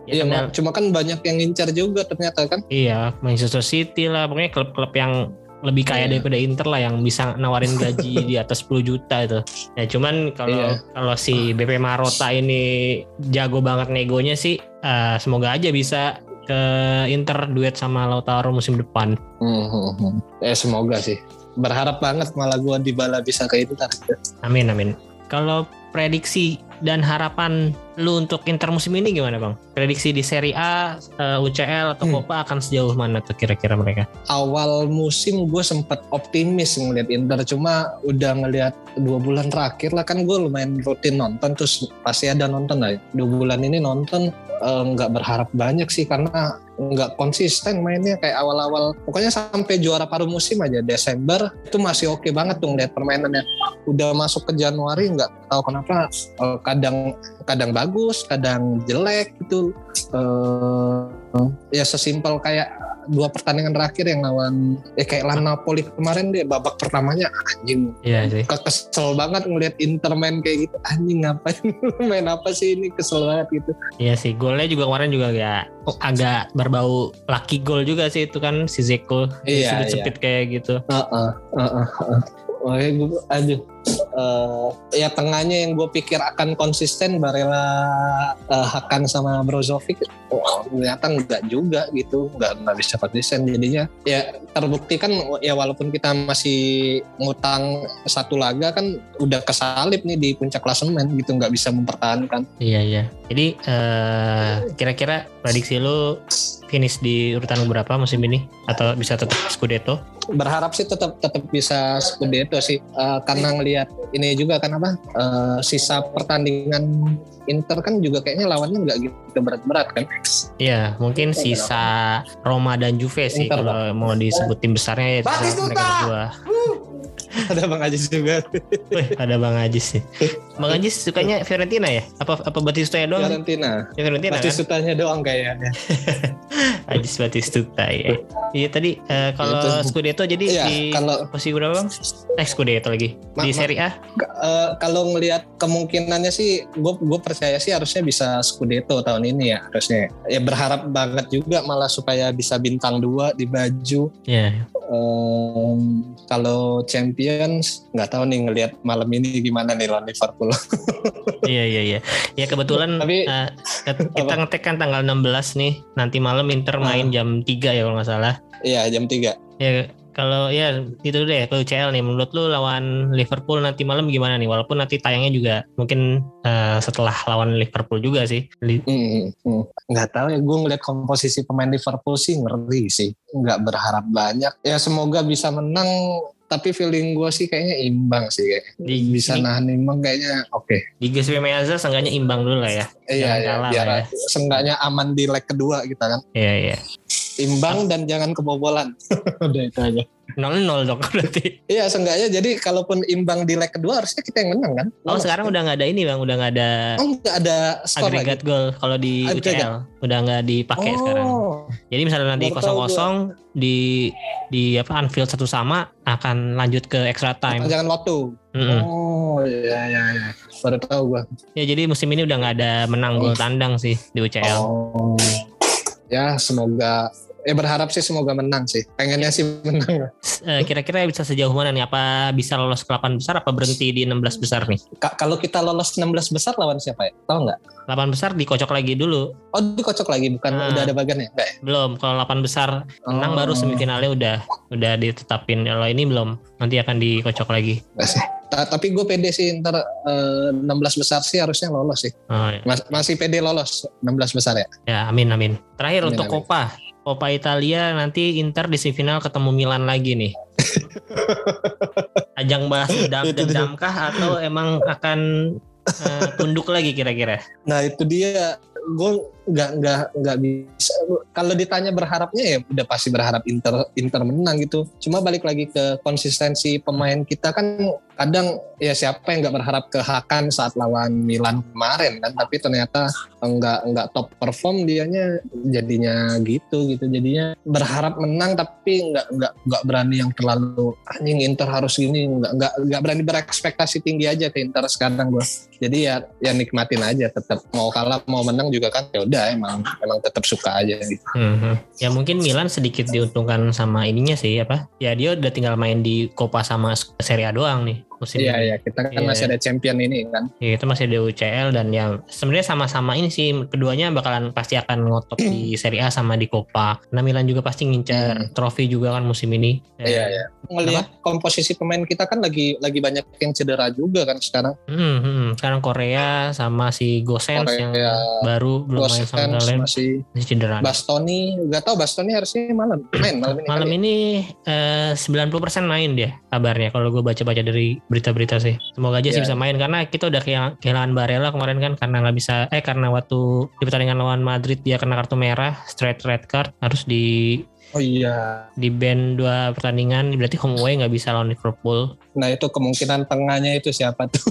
Iya, ya, kendala- cuma kan banyak yang ngincar juga ternyata kan. iya Manchester City lah pokoknya klub-klub yang lebih kaya Iya. daripada Inter lah yang bisa nawarin gaji di atas 10 juta itu. Ya cuman kalau Iya. kalau si BP Marota ini jago banget negonya sih eh, semoga aja bisa ke Inter duet sama Lautaro musim depan. Hmm, hmm, hmm. Eh semoga sih. Berharap banget malah gua Dybala bisa ke Inter. Amin amin. Kalau prediksi dan harapan lu untuk Inter musim ini gimana bang? Prediksi di Serie A, eh, UCL atau Hmm. Copa akan sejauh mana tuh kira-kira mereka? Awal musim gue sempat optimis ngelihat Inter, cuma udah ngelihat dua bulan terakhir lah kan gue lumayan rutin nonton, terus pasti ada nonton lah. Dua bulan ini nonton eh, nggak berharap banyak sih karena nggak konsisten mainnya kayak awal-awal. Pokoknya sampai juara paruh musim aja Desember itu masih oke banget tuh ngeliat permainannya. Udah masuk ke Januari nggak tahu kenapa eh, kadang kadang bagus, kadang jelek gitu. Eh, ya sesimpel kayak dua pertandingan terakhir yang lawan ya kayak lawan Napoli kemarin deh babak pertamanya anjing Iya sih. kesel banget ngelihat Inter main kayak gitu anjing ngapain main apa sih ini kesel banget gitu Iya sih. Golnya juga kemarin juga ya agak berbau lucky goal juga sih itu kan si Zeko Iya, sudut sempit kayak gitu. Heeh, heeh, heeh. Makanya gue, aduh, eh, ya tengahnya yang gue pikir akan konsisten Barella, eh, Hakan sama Brozovic, oh, ternyata enggak juga gitu, enggak nggak bisa konsisten jadinya. Ya terbukti kan, ya walaupun kita masih ngutang satu laga kan udah kesalip nih di puncak klasemen gitu, nggak bisa mempertahankan. Iya iya. Jadi eh, kira-kira prediksi lu finish di urutan berapa musim ini atau bisa tetap Scudetto? berharap sih tetap tetap bisa Scudetto sih Eh, karena ngelihat ini juga kan apa eh, sisa pertandingan Inter kan juga kayaknya lawannya nggak gitu berat-berat kan Iya, mungkin sisa Roma dan Juve sih Inter, kalau mau disebut tim besarnya ya Batistuta! mereka berdua. ada Bang Ajis juga Wih, ada Bang Ajis sih. Bang Ajis sukanya Fiorentina ya? Apa apa Batistuta ya doang? Fiorentina Ya, Fiorentina kan? sutanya doang kayaknya Ajis Batistuta ya. Iya tadi eh, kalau Itu. Scudetto jadi Iya, di kalau- posisi berapa Bang? Eh Scudetto lagi. Ma- di Serie A? Eh, kalau ngelihat kemungkinannya sih gue gue percaya sih harusnya bisa Scudetto tahun ini ya harusnya ya berharap banget juga malah supaya bisa bintang dua di baju Iya. Em, kalau Champions nggak tahu nih ngelihat malam ini gimana nih lawan Liverpool. Iya iya iya. Ya kebetulan Tapi- eh, kita Apa? ngetek kan tanggal 16 nih. Nanti malam Inter main jam 3 ya kalau nggak salah. Iya jam 3 Ya kalau ya itu deh kalau UCL nih menurut lu lawan Liverpool nanti malam gimana nih? Walaupun nanti tayangnya juga mungkin eh, setelah lawan Liverpool juga sih. Li- Hmm, hmm. nggak tahu ya gue ngeliat komposisi pemain Liverpool sih ngeri sih nggak berharap banyak ya semoga bisa menang tapi feeling gue sih kayaknya imbang sih kayak Di- bisa di- nahan imbang kayaknya oke Di Giuseppe Meazza seenggaknya imbang dulu lah ya. iya Jangan iya kalah biar ya. seenggaknya aman di leg kedua kita kan Iya iya. imbang dan jangan kebobolan udah itu aja 0-0 dong berarti. iya seenggaknya jadi kalaupun imbang di leg kedua harusnya kita yang menang kan Oh sekarang udah nggak ada ini bang, udah nggak ada oh nggak ada skor lagi agregat gol kalau di Agregat. UCL udah nggak dipakai sekarang. oh Jadi misalnya nanti kosong kosong di di apa Anfield satu sama akan lanjut ke extra time. jangan waktu Mm-mm. oh iya iya iya baru tahu gua Ya jadi musim ini udah nggak ada menang gol tandang sih di UCL. Oh. Ya semoga ya berharap sih semoga menang sih. Pengennya sih menang. Eh, Kira-kira bisa sejauh mana nih? Apa bisa lolos ke 8 besar? Apa berhenti di 16 besar nih? Ka- kalau kita lolos 16 besar lawan siapa ya? Tahu nggak? 8 besar dikocok lagi dulu. Oh dikocok lagi bukan Ah. udah ada bagannya? Enggak ya? Belum. Kalau 8 besar menang Oh. baru semifinalnya udah udah ditetapin. Kalau ini belum. Nanti akan dikocok lagi. Enggak sih. Ta- tapi gue pede sih ntar eh, 16 besar sih harusnya lolos sih. Oh, ya. Mas- masih pede lolos 16 besar ya. ya, amin amin. Terakhir Amin, untuk amin. Copa. Copa Italia nanti Inter di semifinal ketemu Milan lagi nih. Ajang balas dendam Itu dia. dendamkah atau emang akan eh, tunduk lagi kira-kira? Nah itu dia gue nggak nggak nggak bisa. Kalau ditanya berharapnya ya udah pasti berharap Inter Inter menang gitu. Cuma balik lagi ke konsistensi pemain kita kan kadang ya siapa yang nggak berharap ke Hakan saat lawan Milan kemarin kan. Tapi ternyata nggak nggak top perform dianya jadinya gitu gitu. Jadinya berharap menang tapi nggak nggak nggak berani yang terlalu anjing Inter harus gini. Nggak nggak nggak berani berekspektasi tinggi aja ke Inter sekarang gue jadi ya ya nikmatin aja tetap. Mau kalah mau menang juga kan ya udah emang emang tetap suka aja gitu Mhm. Ya mungkin Milan sedikit diuntungkan sama ininya sih apa? Ya dia udah tinggal main di Copa sama Serie A doang nih musim iya ini. iya kita kan Iya. masih ada champion ini kan Ya, itu masih ada UCL dan ya sebenarnya sama-sama ini sih keduanya bakalan pasti akan ngotot di Serie A sama di Copa. Karena Milan juga pasti ngincar trofi juga kan musim ini. Ya. Iya, iya. ngelihat komposisi pemain kita kan lagi lagi banyak yang cedera juga kan sekarang Hmm, hmm. Sekarang Korea sama si Gosens yang Korea, baru belum main sama Gosens kalian masih masih cedera. Bastoni nggak tahu Bastoni harusnya malam main malam ini Malam kali. ini eh, 90% main dia kabarnya kalau gue baca-baca dari berita-berita sih. Semoga aja sih Iya. bisa main karena kita udah kehilangan, Barella kemarin kan karena nggak bisa eh karena waktu di pertandingan lawan Madrid dia kena kartu merah straight red card harus di oh iya di band dua pertandingan berarti home away nggak bisa lawan Liverpool. nah itu kemungkinan tengahnya itu siapa tuh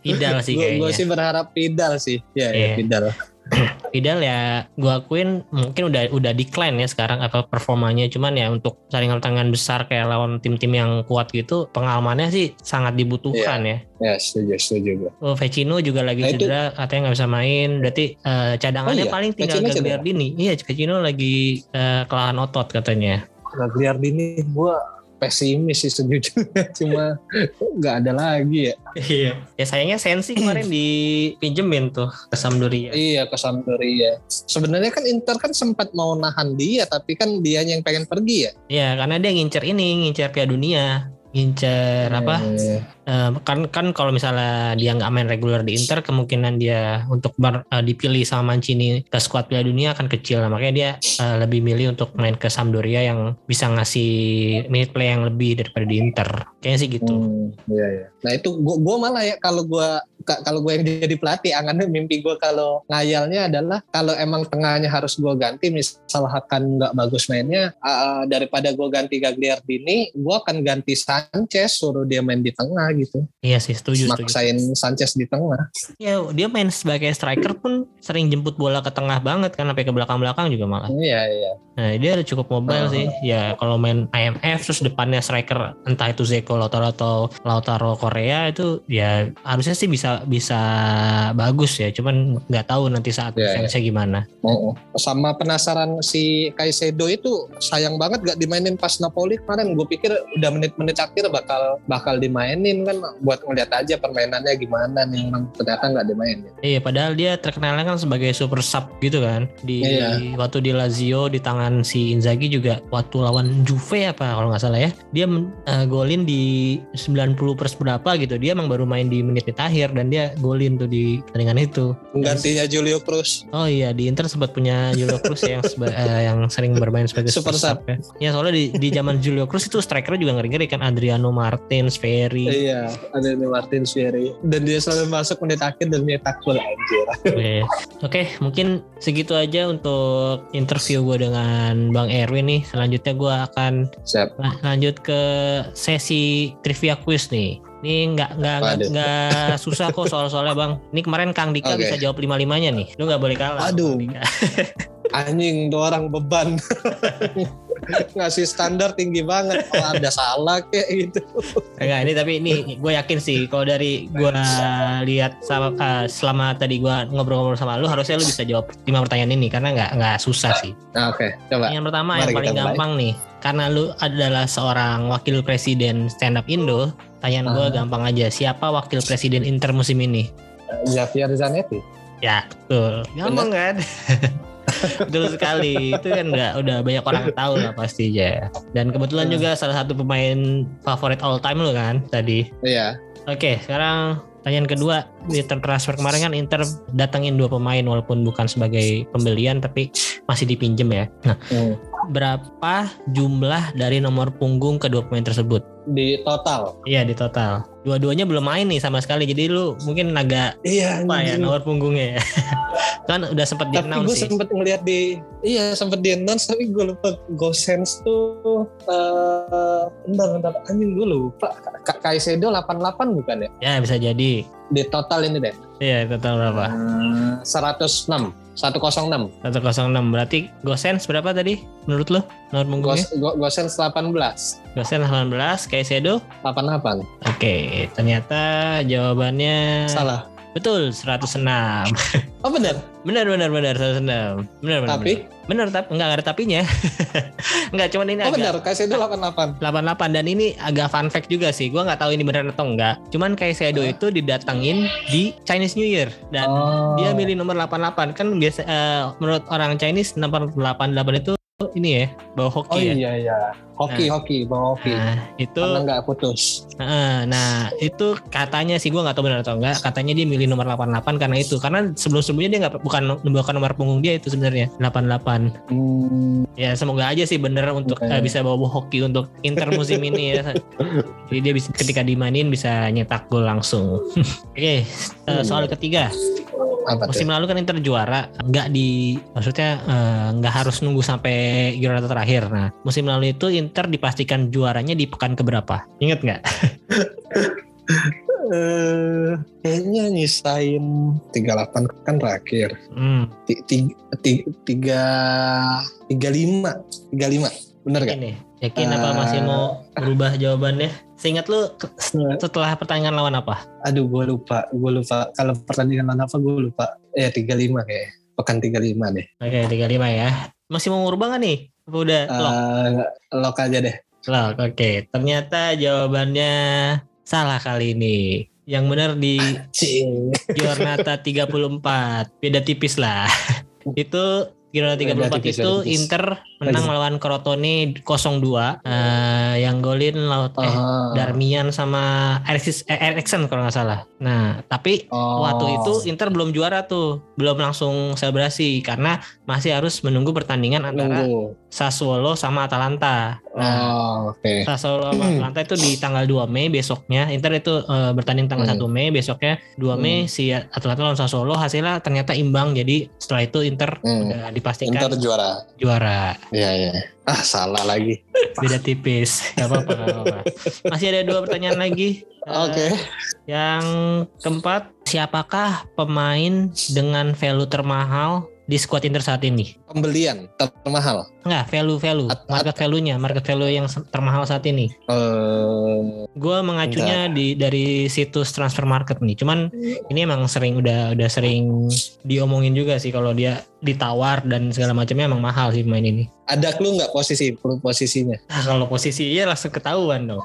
Idal sih gue kayaknya. sih berharap Pidal sih ya, Iya. ya Pidal Idal ya gue akuin mungkin udah udah decline ya sekarang apa performanya cuman ya untuk saringan tangan besar kayak lawan tim-tim yang kuat gitu pengalamannya sih sangat dibutuhkan ya. ya setuju setuju gue Oh, Vecino juga lagi Nah, itu- cedera, katanya nggak bisa main. Berarti eh, cadangannya Oh iya? paling tinggal Vecino cedera? Gagliardini. Iya, Vecino lagi eh, kelelahan otot katanya. Gagliardini gue pesimis sih sejujurnya cuma nggak ada lagi ya Iya. ya sayangnya Sensi kemarin dipinjemin tuh ke Sampdoria. iya ke Sampdoria sebenarnya kan Inter kan sempat mau nahan dia tapi kan dia yang pengen pergi ya Iya, karena dia ngincer ini, ngincer Piala Dunia. Ngincer apa? Eh, kan kan kalau misalnya dia nggak main reguler di Inter, kemungkinan dia untuk ber- eh, dipilih sama Mancini ke skuad Piala Dunia akan kecil. Nah, makanya dia eh, lebih milih untuk main ke Sampdoria yang bisa ngasih minute play yang lebih daripada di Inter. Kayaknya sih gitu. Hmm, iya iya. Nah itu gua, gua malah ya kalau gua ka- kalau gue yang jadi pelatih, angannya mimpi gue kalau ngayalnya adalah kalau emang tengahnya harus gue ganti, misal Hakan nggak bagus mainnya, uh, daripada gue ganti Gagliardini, gue akan ganti Sanchez, suruh dia main di tengah gitu, Iya sih, setuju, setuju. maksain Sanchez di tengah. Ya, dia main sebagai striker pun sering jemput bola ke tengah banget kan sampai ke belakang-belakang juga malah. Iya iya. Nah, dia cukup mobile Oh. sih. Ya, kalau main IMF terus depannya striker entah itu Zeko Lautaro atau Lautaro Korea itu ya harusnya sih bisa bisa bagus ya. Cuman nggak tahu nanti saat Iya, defense-nya gimana. Oh, oh. Sama penasaran si Kaisedo itu sayang banget gak dimainin pas Napoli kemarin. Gue pikir udah menit-menit akhir bakal bakal dimainin kan buat ngeliat aja permainannya gimana nih. Emang Ternyata nggak dimainin. Iya, padahal dia terkenalnya kan sebagai super sub gitu kan. Di Iya. waktu di Lazio di tangan si Inzaghi juga waktu lawan Juve apa kalau nggak salah ya. Dia eh, golin di 90 per berapa gitu. Dia emang baru main di menit-menit akhir dan dia golin tuh di pertandingan itu. Penggantinya Julio Cruz. Oh iya di Inter sempat punya Julio Cruz ya, yang seba- eh, yang sering bermain sebagai Super super sub ya. Ya soalnya di di zaman Julio Cruz itu strikernya juga ngeri-ngeri kan Adriano Martins, Ferry. Iya, ada nih Martin Sherry. Dan dia selalu masuk menit akhir dan nyetak gol anjir. Oke, Oke, mungkin segitu aja untuk interview gue dengan Bang Erwin nih. Selanjutnya gue akan Siap. la- lanjut ke sesi trivia quiz nih. Ini nggak nggak nggak- susah kok soal-soalnya bang. Ini kemarin Kang Dika Oke. bisa jawab lima limanya nih. Lu nggak boleh kalah. Aduh. Anjing tuh orang beban. Ngasih standar tinggi banget. Oh, ada salah kayak gitu. Enggak ini tapi ini gue yakin sih kalau dari gue lihat sama eh, selama tadi gue ngobrol-ngobrol sama lu harusnya lu bisa jawab lima pertanyaan ini karena nggak nggak susah sih. Nah, Oke, coba. Yang pertama Mari yang paling mulai. gampang nih karena lu adalah seorang wakil presiden stand up Indo. Tanyaan gue Ah. gampang aja. Siapa wakil presiden Inter musim ini? Xavier Zanetti. Ya betul. Gampang kan? betul sekali. Itu kan nggak udah banyak orang tahu lah pasti ya. Dan kebetulan Hmm. juga salah satu pemain favorit all time lu kan tadi. Iya. Oke, sekarang pertanyaan kedua di transfer kemarin kan Inter datangin dua pemain walaupun bukan sebagai pembelian tapi masih dipinjem ya. Nah, Hmm. Berapa jumlah dari nomor punggung kedua pemain tersebut? Di total. Iya di total. Dua-duanya belum main nih sama sekali. Jadi lu mungkin agak Iya. apa ya nomor punggungnya ya. kan udah sempat di tapi gue sih. sempet ngeliat di iya sempet di announce tapi gue lupa Gosens tuh uh, bentar bentar anjing gue lupa Kaisedo 88 bukan ya Ya bisa jadi. di total ini deh Iya total berapa? Hmm, 106 106 106 berarti Gosens berapa tadi? Menurut lo nomor punggungnya? Gos, Go- Gosens 18 Gosens 18, Kaisedo 88 Oke, ternyata jawabannya salah betul 106. oh benar Benar benar benar 106. Benar benar. tapi benar tapi enggak ada tapinya. enggak cuman ini oh agak benar Kaisedo 88 88 dan ini agak fun fact juga sih. Gua nggak tahu ini benar atau enggak. Cuman Kaisedo Hah? itu didatengin di Chinese New Year dan oh. dia milih nomor 88 kan biasa eh, menurut orang Chinese nomor 88 itu ini ya bawa oh hoki ya. iya iya. Hoki hoki bawa hoki. Nah, itu karena nggak putus. Heeh, nah itu katanya sih gue nggak tahu benar atau enggak katanya dia milih nomor 88 karena itu. Karena sebelum sebelumnya dia nggak bukan bukan nomor punggung dia itu sebenarnya 88 hmm, ya semoga aja sih bener untuk Oke. eh, bisa bawa hoki untuk Inter musim ini ya. Jadi dia bisa ketika dimainin bisa nyetak gol langsung. Oke eh, soal ketiga apa tuh musim lalu kan Inter juara nggak di maksudnya eh, nggak harus nunggu sampai giornata terakhir nah musim lalu itu Inter dipastikan juaranya di pekan keberapa inget nggak Eh, kayaknya nyisain 38 kan terakhir. hmm. Ti- ti- ti- Tiga, tiga lima, tiga lima, bener gak? Ini yakin apa masih mau berubah jawabannya? Seingat lu setelah pertandingan lawan apa? Aduh, gue lupa, gue lupa. Kalau pertandingan lawan apa gue lupa. Ya tiga lima kayak, pekan tiga lima deh. Oke, 35 ya. Masih mau ngubah nggak nih? Apa udah lock? Eh, lock aja deh. Lock, oke. Ternyata jawabannya salah kali ini. Yang benar di Cing. Giornata 34. Beda tipis lah. itu Giornata Beda 34 tipis, itu beda tipis. Inter menang Lagi. melawan Crotone 0-2. Eh, yang golin laut eh. Darmian sama Eriksen eh, kalau nggak salah. Nah, tapi Oh. waktu itu Inter belum juara tuh, belum langsung selebrasi karena masih harus menunggu pertandingan antara nunggu. Sassuolo sama Atalanta. Nah, Oh, oke. Sassuolo sama Atalanta itu di tanggal 2 Mei besoknya. Inter itu eh, bertanding tanggal Hmm. 1 Mei, besoknya 2 Mei si Atalanta lawan Sassuolo hasilnya ternyata imbang. Jadi setelah itu Inter Hmm. udah dipastikan Inter juara. juara. Iya, iya. Ah, salah lagi. Beda tipis. Gak apa-apa, apa-apa. Masih ada dua pertanyaan lagi. Eh, Oke. Yang keempat, siapakah pemain dengan value termahal di squad Inter saat ini? Pembelian termahal. Enggak, value-value, At- market value-nya, market value yang termahal saat ini. Eh, Gue mengacunya di dari situs transfer market nih. Cuman ini emang sering udah udah sering diomongin juga sih kalau dia ditawar dan segala macamnya emang mahal sih pemain ini. ada clue nggak posisi posisinya? Nah, kalau posisi iya langsung ketahuan dong.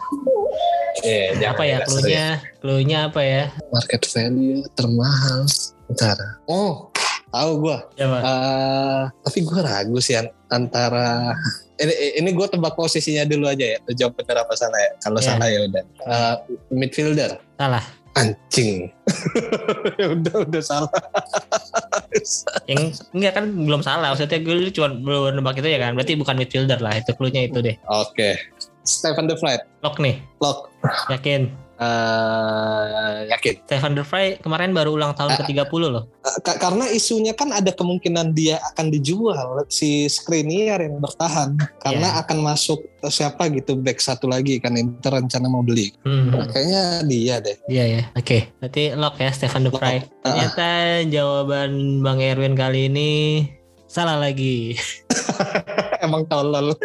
Iya, apa ya clue-nya? Clue-nya apa ya? Market value termahal. Bentar. Oh, tahu gua. Coba. Eh, tapi gua ragu sih an- antara ini, ini gue tebak posisinya dulu aja ya. Jawab benar apa salah ya? Kalau Ya. salah ya udah. Eh, midfielder. Salah. Anjing. ya udah udah salah. Yang enggak kan belum salah. Maksudnya gue cuma belum nebak itu ya kan. Berarti bukan midfielder lah. Itu clue-nya itu deh. Oke. Stefan De Vrij. Lock nih. Lock. Yakin. Eh, yakin. Stefan De Vrij kemarin baru ulang tahun Ah. ke-30 loh. Ka- karena isunya kan ada kemungkinan dia akan dijual si Skriniar yang bertahan karena Iya. akan masuk siapa gitu back satu lagi kan Inter rencana mau beli. Hmm. Kayaknya dia deh. Iya ya. Oke. Berarti lock ya Stefan De Vrij. Lock. Ternyata jawaban Bang Erwin kali ini salah lagi. Emang tolol.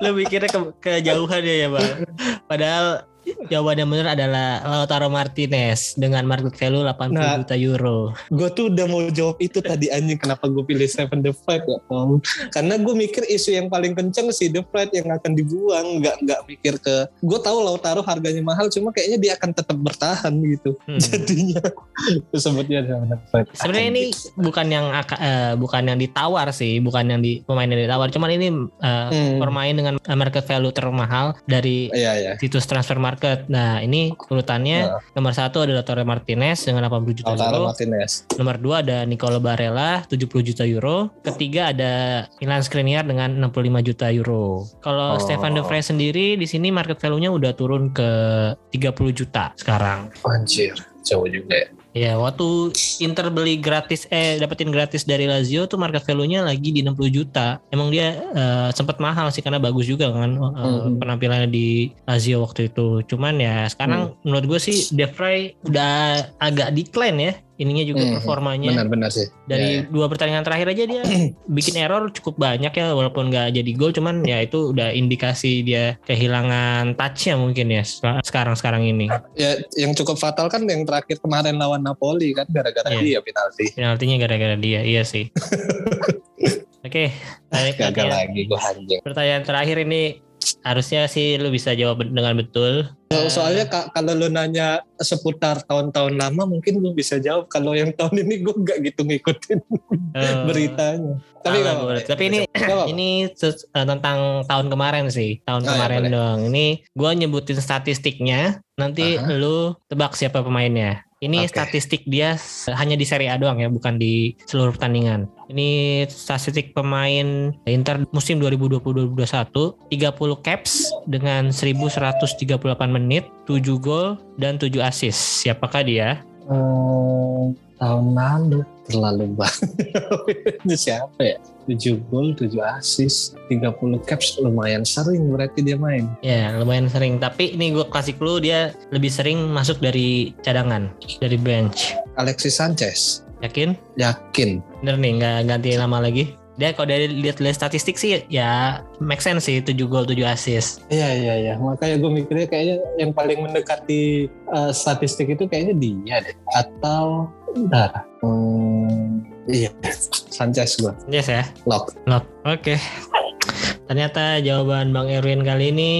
Lu mikirnya ke kejauhan ya ya Bang. Padahal jawaban yang benar adalah Lautaro Martinez dengan market value 80 Nah. juta euro. gue tuh udah mau jawab itu tadi anjing kenapa gue pilih Stefan De Vrij ya Tom. Karena gue mikir isu yang paling kenceng si De Vrij yang akan dibuang, nggak nggak mikir ke. Gue tahu Lautaro harganya mahal, cuma kayaknya dia akan tetap bertahan gitu. Hmm. Jadinya disebutnya Stefan De Vrij. Sebenarnya ini bukan yang eh, bukan yang ditawar sih, bukan yang di pemain yang ditawar. Cuman ini eh, Hmm. permain dengan market value termahal dari Iya iya. situs transfer market. Nah ini urutannya Nah. nomor satu ada Torre Martinez dengan 80 juta Lautaro euro. Martinez. Nomor dua ada Nicolo Barella 70 juta euro. Ketiga ada Milan Skriniar dengan 65 juta euro. Kalau Oh. Stefan De Vrij sendiri di sini market value-nya udah turun ke 30 juta sekarang. Anjir, jauh juga ya. Ya, waktu Inter beli gratis eh dapetin gratis dari Lazio tuh market value-nya lagi di 60 juta. Emang dia uh, sempat mahal sih karena bagus juga kan uh, hmm. penampilannya di Lazio waktu itu. Cuman ya sekarang hmm. menurut gue sih De Vrij udah agak decline ya ininya juga hmm, performanya. Benar-benar sih. Dari ya, ya. dua pertandingan terakhir aja dia bikin error cukup banyak ya walaupun nggak jadi gol cuman ya itu udah indikasi dia kehilangan touchnya mungkin ya sekarang-sekarang ini. Ya yang cukup fatal kan yang terakhir kemarin lawan Napoli kan gara-gara ya. dia penalti. Penaltinya gara-gara dia, iya sih. Oke, okay, gagal lagi gue anjing. Pertanyaan terakhir ini harusnya sih lu bisa jawab dengan betul. So, soalnya kalau lu nanya seputar tahun-tahun lama mungkin lu bisa jawab. Kalau yang tahun ini gue gak gitu ngikutin uh, beritanya. Tapi gak apa, Tapi ini ini uh, tentang tahun kemarin sih. Tahun oh, kemarin ya, dong. Ini gue nyebutin statistiknya. Nanti uh -huh. lu tebak siapa pemainnya. Ini okay. statistik dia hanya di Serie A doang ya, bukan di seluruh pertandingan. Ini statistik pemain Inter musim 2020-2021, 30 caps dengan 1138 menit, 7 gol dan 7 assist. Siapakah dia? Hmm, tahun lalu terlalu banyak. Siapa ya? 7 gol, 7 assist, 30 caps lumayan sering berarti dia main. Ya, lumayan sering. Tapi ini gue kasih clue dia lebih sering masuk dari cadangan, dari bench. Alexis Sanchez. Yakin? Yakin. Bener nih, nggak ganti nama lagi? Dia kalau dari lihat lihat statistik sih ya make sense sih 7 gol 7 assist. Iya iya iya. Makanya gue mikirnya kayaknya yang paling mendekati uh, statistik itu kayaknya dia deh. Atau bentar. Hmm, iya. Sanchez gue. Yes ya. Lock. Lock. Oke. Okay. Ternyata jawaban Bang Erwin kali ini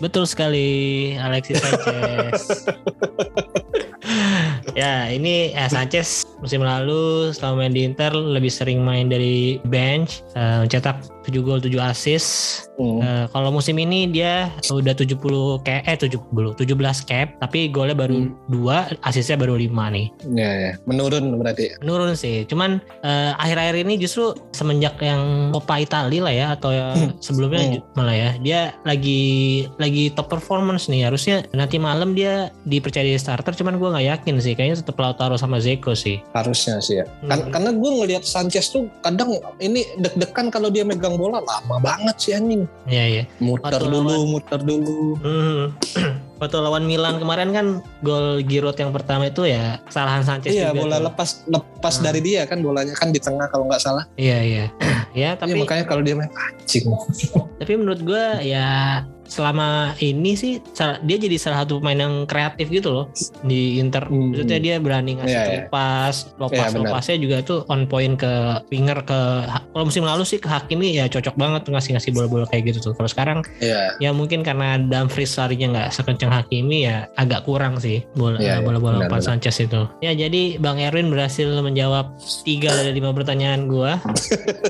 betul sekali Alexis Sanchez. ya ini eh, Sanchez musim lalu selama main di Inter lebih sering main dari bench uh, mencetak 7 gol 7 assist. Hmm. uh, kalau musim ini dia udah 70 kayak eh 70 17 cap tapi golnya baru hmm. 2 assistnya baru 5 nih. Ya ya. Menurun berarti. Menurun sih. Cuman uh, akhir-akhir ini justru semenjak yang Coppa Italia lah ya atau ya sebelumnya hmm. malah ya dia lagi lagi top performance nih. Harusnya nanti malam dia dipercaya starter cuman gue nggak yakin sih. Kayaknya tetap Lautaro sama Zeko sih harusnya sih ya kan, hmm. karena gue ngelihat Sanchez tuh kadang ini deg-degan kalau dia megang bola lama banget sih anjing iya iya muter Waktu dulu lawan... muter dulu hmm. Waktu lawan Milan kemarin kan gol Giroud yang pertama itu ya kesalahan Sanchez iya, juga. bola tuh. lepas lepas hmm. dari dia kan bolanya kan di tengah kalau nggak salah. Iya iya. ya tapi ya, makanya kalau dia main anjing. tapi menurut gue ya selama ini sih dia jadi salah satu pemain yang kreatif gitu loh di Inter. Hmm. Maksudnya dia berani ngasih yeah, iya. lepas, lopas, yeah, lopasnya juga tuh on point ke winger ke kalau musim lalu sih ke Hakimi ya cocok banget tuh ngasih ngasih bola-bola kayak gitu tuh. Kalau sekarang yeah. ya mungkin karena Dumfries larinya nggak sekencang Hakimi ya agak kurang sih bola yeah, iya. bola-bola yeah, Sanchez itu. Ya jadi Bang Erwin berhasil menjawab tiga dari lima pertanyaan gua.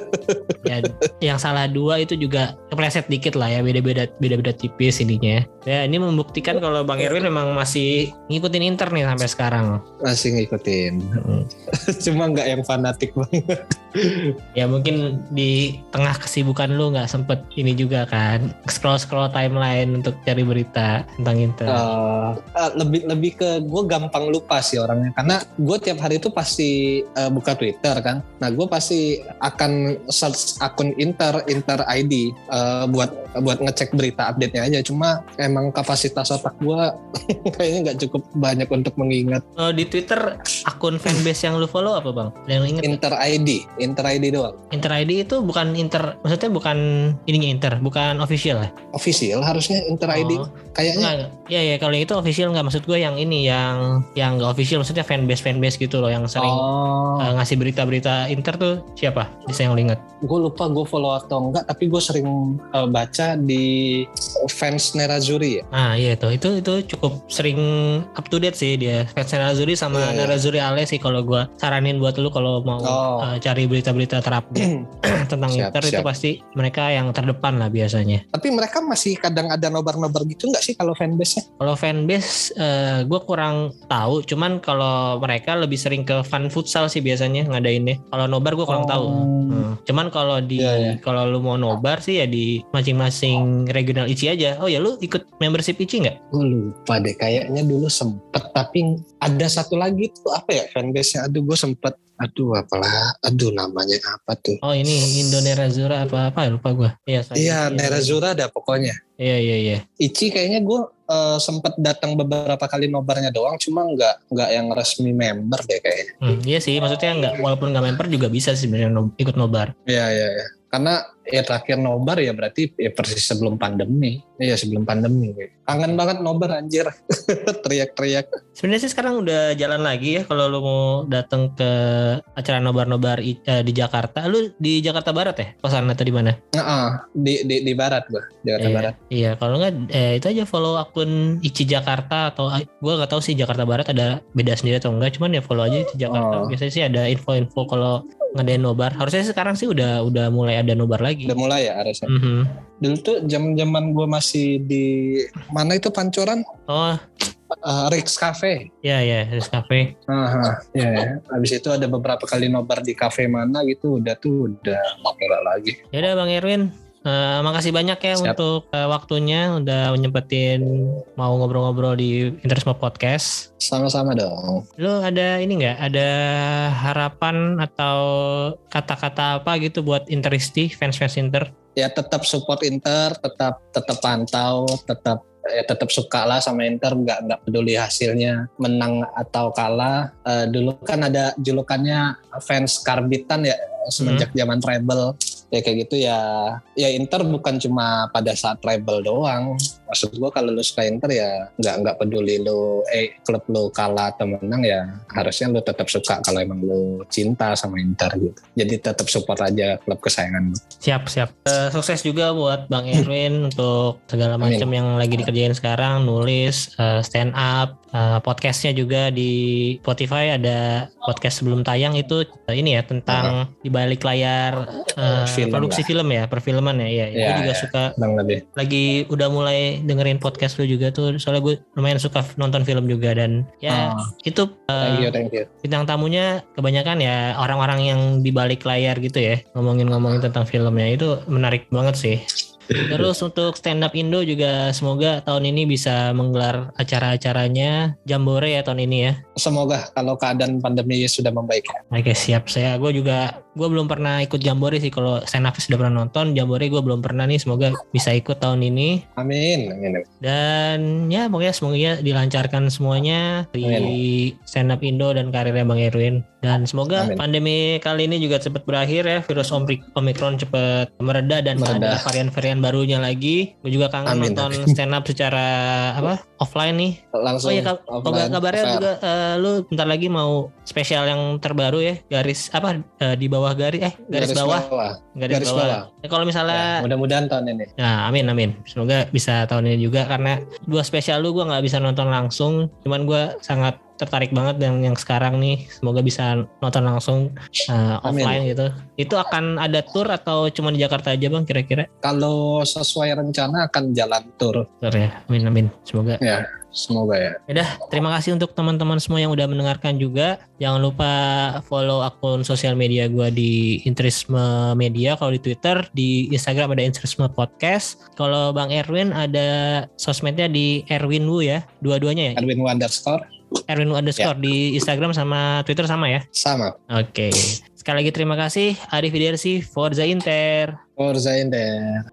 ya, yang salah dua itu juga kepleset dikit lah ya beda-beda beda-beda udah tipis ininya. Ya ini membuktikan kalau Bang Erwin memang masih ngikutin Inter nih sampai sekarang. Masih ngikutin. Hmm. Cuma nggak yang fanatik banget. ya mungkin di tengah kesibukan lu nggak sempet ini juga kan scroll scroll timeline untuk cari berita tentang Inter. Uh, uh, lebih lebih ke gue gampang lupa sih orangnya karena gue tiap hari itu pasti uh, buka Twitter kan. Nah gue pasti akan search akun Inter Inter ID uh, buat buat ngecek berita update-nya aja. Cuma emang kapasitas otak gua kayaknya nggak cukup banyak untuk mengingat. Oh, di Twitter akun fanbase yang lu follow apa bang? Yang inget Inter ID Inter ID doang. Inter ID itu bukan Inter maksudnya bukan ininya Inter bukan official ya? Official harusnya Inter oh. ID kayaknya ya ya kalau itu official nggak maksud gue yang ini yang yang nggak official maksudnya fanbase fanbase gitu loh yang sering oh. uh, ngasih berita-berita Inter tuh siapa bisa yang lu inget gue lupa gue follow atau enggak tapi gue sering uh, baca di fans Nerazzurri ya. Ah iya tuh itu itu cukup sering up to date sih dia fans Nerazzurri sama yeah, iya. Nerazzurri Ale sih kalau gue saranin buat lu kalau mau oh. uh, cari berita-berita terupdate tentang siap, Inter siap. itu pasti mereka yang terdepan lah biasanya. Tapi mereka masih kadang ada nobar-nobar gitu nggak sih kalau fanbase-nya? Kalau fanbase uh, gue kurang tahu, cuman kalau mereka lebih sering ke fan futsal sih biasanya ngadainnya. Kalau nobar gue kurang oh. tahu. Hmm. Cuman kalau di yeah, yeah. kalau lu mau nobar sih ya di masing-masing regional ICI aja. Oh ya lu ikut membership ICI nggak? Gue lupa deh, kayaknya dulu sempet, tapi ada satu lagi tuh apa ya fanbase-nya. Aduh, gue sempet, aduh apalah, aduh namanya apa tuh. Oh ini Indo Nerazura apa apa lupa gue. Iya, Iya, Nerazura ada pokoknya. Iya iya iya. Ichi kayaknya gue eh, sempet datang beberapa kali nobarnya doang, cuma nggak nggak yang resmi member deh kayaknya. Hmm, iya sih, maksudnya nggak walaupun nggak member juga bisa sih sebenarnya no- ikut nobar. Iya iya iya. Karena ya terakhir nobar ya berarti ya persis sebelum pandemi. Iya sebelum pandemi. Kangen banget nobar anjir. Teriak-teriak. Sebenarnya sih sekarang udah jalan lagi ya kalau lu mau datang ke acara nobar-nobar eh, di Jakarta. Lu di Jakarta Barat ya? Kosan atau di mana? Nah, di, di di barat gue, Jakarta Iya, Barat. Iya, kalau nggak eh, itu aja follow akun Ici Jakarta atau gue nggak tahu sih Jakarta Barat ada beda sendiri atau enggak. Cuman ya follow aja Ici Jakarta. Oh. Biasanya sih ada info-info kalau ngadain nobar. Harusnya sekarang sih udah udah mulai ada nobar lagi. Udah mulai ya harusnya. Mhm. Dulu tuh zaman-zaman gue masih di mana itu Pancoran, Oh, Eh, Rix Cafe. ya ya, Rizk Cafe. Aha, ya, ya. Habis itu ada beberapa kali nobar di kafe mana gitu, udah tuh udah nggak lagi. Ya udah Bang Erwin, eh, makasih banyak ya Siap. untuk eh, waktunya udah nyempetin mau ngobrol-ngobrol di Interisme Podcast. Sama-sama dong. Lu ada ini nggak? Ada harapan atau kata-kata apa gitu buat Interisti, fans-fans Inter? Ya tetap support Inter, tetap tetap pantau, tetap ya tetap suka lah sama Inter, nggak nggak peduli hasilnya menang atau kalah. Eh, dulu kan ada julukannya fans karbitan ya semenjak zaman treble ya kayak gitu ya. Ya Inter bukan cuma pada saat treble doang maksud gua kalau lu suka Inter ya nggak nggak peduli lu eh klub lu kalah atau menang ya harusnya lu tetap suka kalau emang lu cinta sama Inter gitu jadi tetap support aja klub kesayangan lu Siap, siap. Eh, sukses juga buat Bang Erwin untuk segala macam yang lagi dikerjain sekarang, nulis, eh, stand up, eh, podcastnya juga di Spotify ada podcast sebelum tayang itu eh, ini ya tentang di balik layar eh, Film produksi lah. film ya, perfilman ya. Iya, gue Ya, juga ya. suka lagi udah mulai dengerin podcast lu juga tuh soalnya gue lumayan suka nonton film juga dan ya Oh, itu eh, thank you thank you. bintang tamunya kebanyakan ya orang-orang yang di balik layar gitu ya ngomongin-ngomongin tentang filmnya. Itu menarik banget sih. Terus untuk stand up Indo juga semoga tahun ini bisa menggelar acara-acaranya. Jambore ya tahun ini ya. Semoga kalau keadaan pandemi sudah membaik. Ya. Oke siap. Saya gue juga gue belum pernah ikut Jambore sih kalau stand up sudah pernah nonton Jambore gue belum pernah nih semoga bisa ikut tahun ini. Amin amin. Dan ya pokoknya semoga dilancarkan semuanya di stand up Indo dan karirnya Bang Erwin. Dan semoga Amin. pandemi kali ini juga cepat berakhir ya virus Omicron cepat mereda dan Mereda. ada varian-varian barunya lagi. Gue juga kangen Amin, nonton stand up secara apa offline nih. Langsung oh iya kab- offline, kabarnya fair. juga eh, lu bentar lagi mau spesial yang terbaru ya garis apa eh, di bawah garis eh garis, bawah garis, garis bawah, bawah. Ya, kalau misalnya Ya, mudah-mudahan tahun ini Nah, amin amin. Semoga bisa tahun ini juga karena dua spesial lu gue nggak bisa nonton langsung. Cuman gue sangat tertarik banget dengan yang sekarang nih. Semoga bisa nonton langsung uh, Amin. offline gitu. Itu akan ada tour atau cuma di Jakarta aja bang kira-kira? kalau sesuai rencana akan jalan tur Tour ya. Amin amin. Semoga. ya semoga ya Yaudah, terima kasih untuk teman-teman semua yang udah mendengarkan juga. Jangan lupa follow akun sosial media gue di Interisme Media. Kalau di Twitter, di Instagram ada Interisme Podcast. Kalau Bang Erwin ada sosmednya di Erwin Wu ya. Dua-duanya ya. Erwin underscore Erwin Wu underscore di Instagram sama Twitter sama ya. sama Oke. Sekali lagi terima kasih. Arif Widersi, Forza Inter. Forza Inter